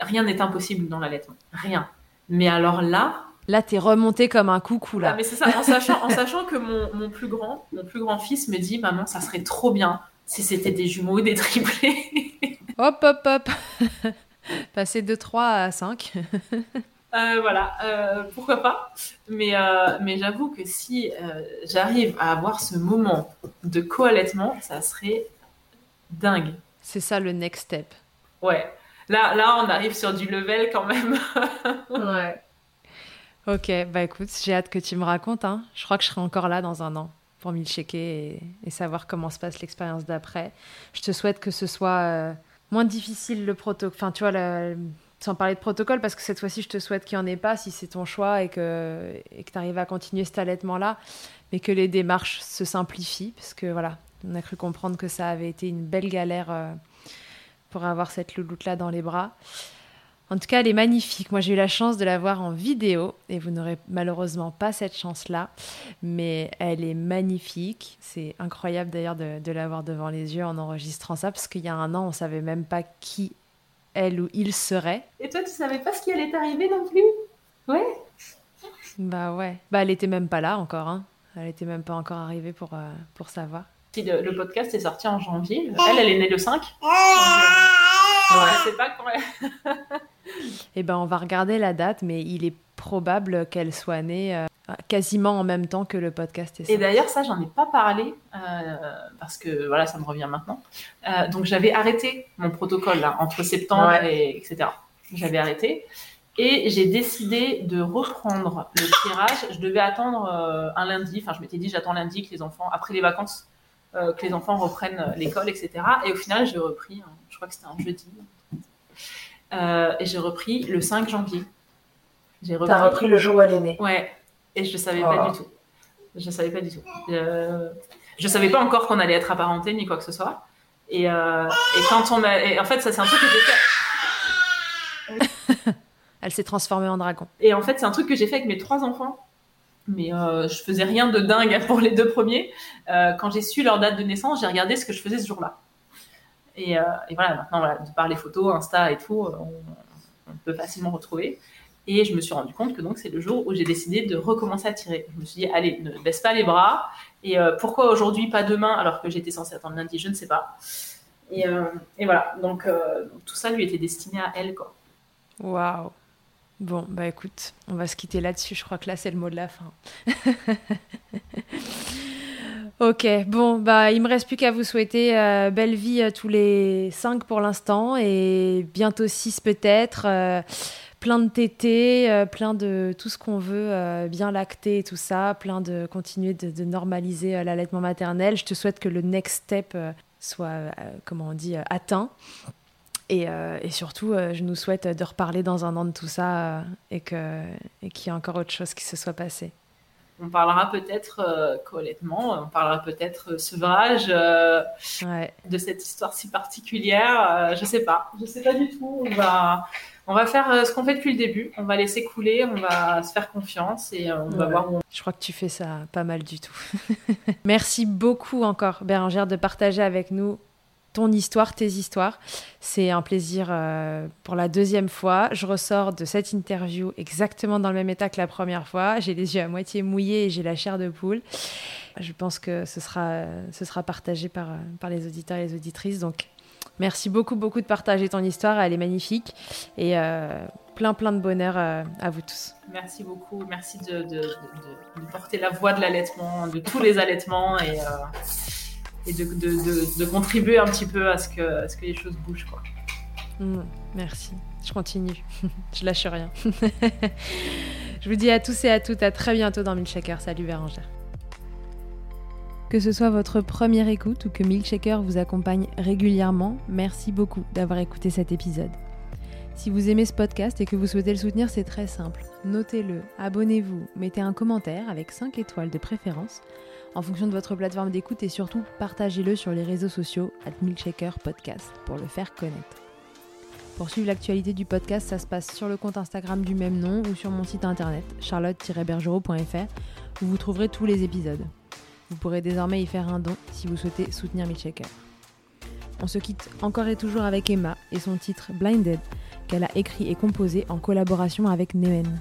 Speaker 2: rien n'est impossible dans l'allaitement. Rien. Mais alors là,
Speaker 1: Là, t'es remonté comme un coucou,
Speaker 2: Ah,
Speaker 1: là.
Speaker 2: mais c'est ça, en sachant, en sachant que mon, mon plus grand, mon plus grand fils me dit, maman, ça serait trop bien si c'était des jumeaux ou des triplés.
Speaker 1: Hop, hop, hop. Passer de 3 à 5.
Speaker 2: Euh, voilà, euh, pourquoi pas. Mais, euh, mais j'avoue que si euh, j'arrive à avoir ce moment de co-allaitement, ça serait dingue.
Speaker 1: C'est ça le next step.
Speaker 2: Ouais. Là, là, on arrive sur du level quand même.
Speaker 4: Ouais.
Speaker 1: Ok, bah écoute, j'ai hâte que tu me racontes. Hein. Je crois que je serai encore là dans un an pour m'y checker et, et savoir comment se passe l'expérience d'après. Je te souhaite que ce soit euh, moins difficile le protocole. Enfin, tu vois, sans parler de protocole, parce que cette fois-ci, je te souhaite qu'il n'y en ait pas si c'est ton choix et que et que tu arrives à continuer cet allaitement-là, mais que les démarches se simplifient, parce que voilà, on a cru comprendre que ça avait été une belle galère euh, pour avoir cette louloute-là dans les bras. En tout cas, elle est magnifique. Moi, j'ai eu la chance de la voir en vidéo et vous n'aurez malheureusement pas cette chance-là, mais elle est magnifique. C'est incroyable d'ailleurs de, de l'avoir devant les yeux en enregistrant ça parce qu'il y a un an, on savait même pas qui elle ou il serait.
Speaker 2: Et toi, tu savais pas ce qui allait t'arriver non plus? Ouais.
Speaker 1: Bah ouais. Bah elle était même pas là encore. Hein. Elle était même pas encore arrivée pour, euh, pour savoir.
Speaker 2: Si le, le podcast est sorti en janvier, elle, elle est née le 5.
Speaker 4: Ouais.
Speaker 2: Je sais pas quand.
Speaker 1: Eh ben, on va regarder la date, mais il est probable qu'elle soit née euh, quasiment en même temps que le podcast est
Speaker 2: Et d'ailleurs, ça, j'en ai pas parlé euh, parce que voilà, ça me revient maintenant. Euh, donc, j'avais arrêté mon protocole là, entre septembre
Speaker 4: Ouais.
Speaker 2: et etc. J'avais arrêté et j'ai décidé de reprendre le tirage. Je devais attendre un lundi. Enfin, je m'étais dit, j'attends lundi que les enfants, après les vacances, euh, que les enfants reprennent l'école, etc. Et au final, j'ai repris. hein, je crois que c'était un jeudi. Euh, et j'ai repris le 5 janvier. J'ai
Speaker 4: T'as repris le jour où elle est née.
Speaker 2: Ouais, et je savais pas
Speaker 4: Oh.
Speaker 2: du tout. Je savais pas du tout. Euh, je savais pas encore qu'on allait être apparentés ni quoi que ce soit. Et, euh, et quand on a, et en fait, ça c'est un truc que j'ai fait.
Speaker 1: Elle s'est transformée en dragon.
Speaker 2: Et en fait, c'est un truc que j'ai fait avec mes trois enfants. Mais euh, je faisais rien de dingue pour les deux premiers. Euh, quand j'ai su leur date de naissance, j'ai regardé ce que je faisais ce jour-là. Et, euh, voilà, maintenant, de par les photos, Insta et tout, euh, on, peut facilement retrouver. Et je me suis rendu compte que donc c'est le jour où j'ai décidé de recommencer à tirer. Je me suis dit, allez, ne baisse pas les bras. Et pourquoi aujourd'hui, pas demain, alors que j'étais censée attendre lundi, je ne sais pas. Et, voilà, donc, tout ça lui était destiné à elle.
Speaker 1: Waouh. Bon, bah écoute, on va se quitter là-dessus. Je crois que là, c'est le mot de la fin. ok, bon, bah il me reste plus qu'à vous souhaiter belle vie tous les cinq pour l'instant et bientôt six peut-être plein de tétés, euh, plein de tout ce qu'on veut, euh, bien lacter et tout ça, plein de continuer de, normaliser euh, l'allaitement maternel. Je te souhaite que le next step soit, comment on dit, atteint. Et, surtout, je nous souhaite de reparler dans un an de tout ça et qu'il et y ait encore autre chose qui se soit passé.
Speaker 2: On parlera peut-être euh, on parlera peut-être sevrage de cette histoire si particulière. je sais pas, je sais pas du tout. On va, on va faire euh, ce qu'on fait depuis le début. On va laisser couler, on va se faire confiance et euh, on va voir où on...
Speaker 1: Je crois que tu fais ça pas mal du tout. Merci beaucoup encore, Bérangère, de partager avec nous ton histoire, tes histoires. C'est un plaisir euh, pour la deuxième fois. Je ressors de cette interview exactement dans le même état que la première fois. J'ai les yeux à moitié mouillés et j'ai la chair de poule. Je pense que ce sera, ce sera partagé par, par les auditeurs et les auditrices. Donc, Merci beaucoup, beaucoup de partager ton histoire. Elle est magnifique. Et euh, plein, plein de bonheur euh, à vous tous.
Speaker 2: Merci beaucoup. Merci de, porter la voix de l'allaitement, de tous les allaitements et, et de, contribuer un petit peu à ce que, ce que les choses bougent. Quoi.
Speaker 1: Mmh, merci. Je continue. Je lâche rien. Je vous dis à tous et à toutes à très bientôt dans Milkshaker. Salut Bérangère. Que ce soit votre première écoute ou que Milkshaker vous accompagne régulièrement, merci beaucoup d'avoir écouté cet épisode. Si vous aimez ce podcast et que vous souhaitez le soutenir, c'est très simple. Notez-le, abonnez-vous, mettez un commentaire avec 5 étoiles de préférence en fonction de votre plateforme d'écoute et surtout partagez-le sur les réseaux sociaux at Milkshaker Podcast pour le faire connaître. Pour suivre l'actualité du podcast, ça se passe sur le compte Instagram du même nom ou sur mon site internet charlotte-bergerot.fr où vous trouverez tous les épisodes. Vous pourrez désormais y faire un don si vous souhaitez soutenir Milkshaker. On se quitte encore et toujours avec Emma et son titre Blinded qu'elle a écrit et composé en collaboration avec Nemen.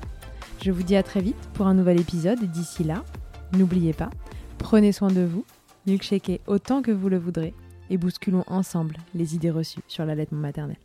Speaker 1: Je vous dis à très vite pour un nouvel épisode et d'ici là, n'oubliez pas, prenez soin de vous, milkshakez autant que vous le voudrez et bousculons ensemble les idées reçues sur l'allaitement maternel.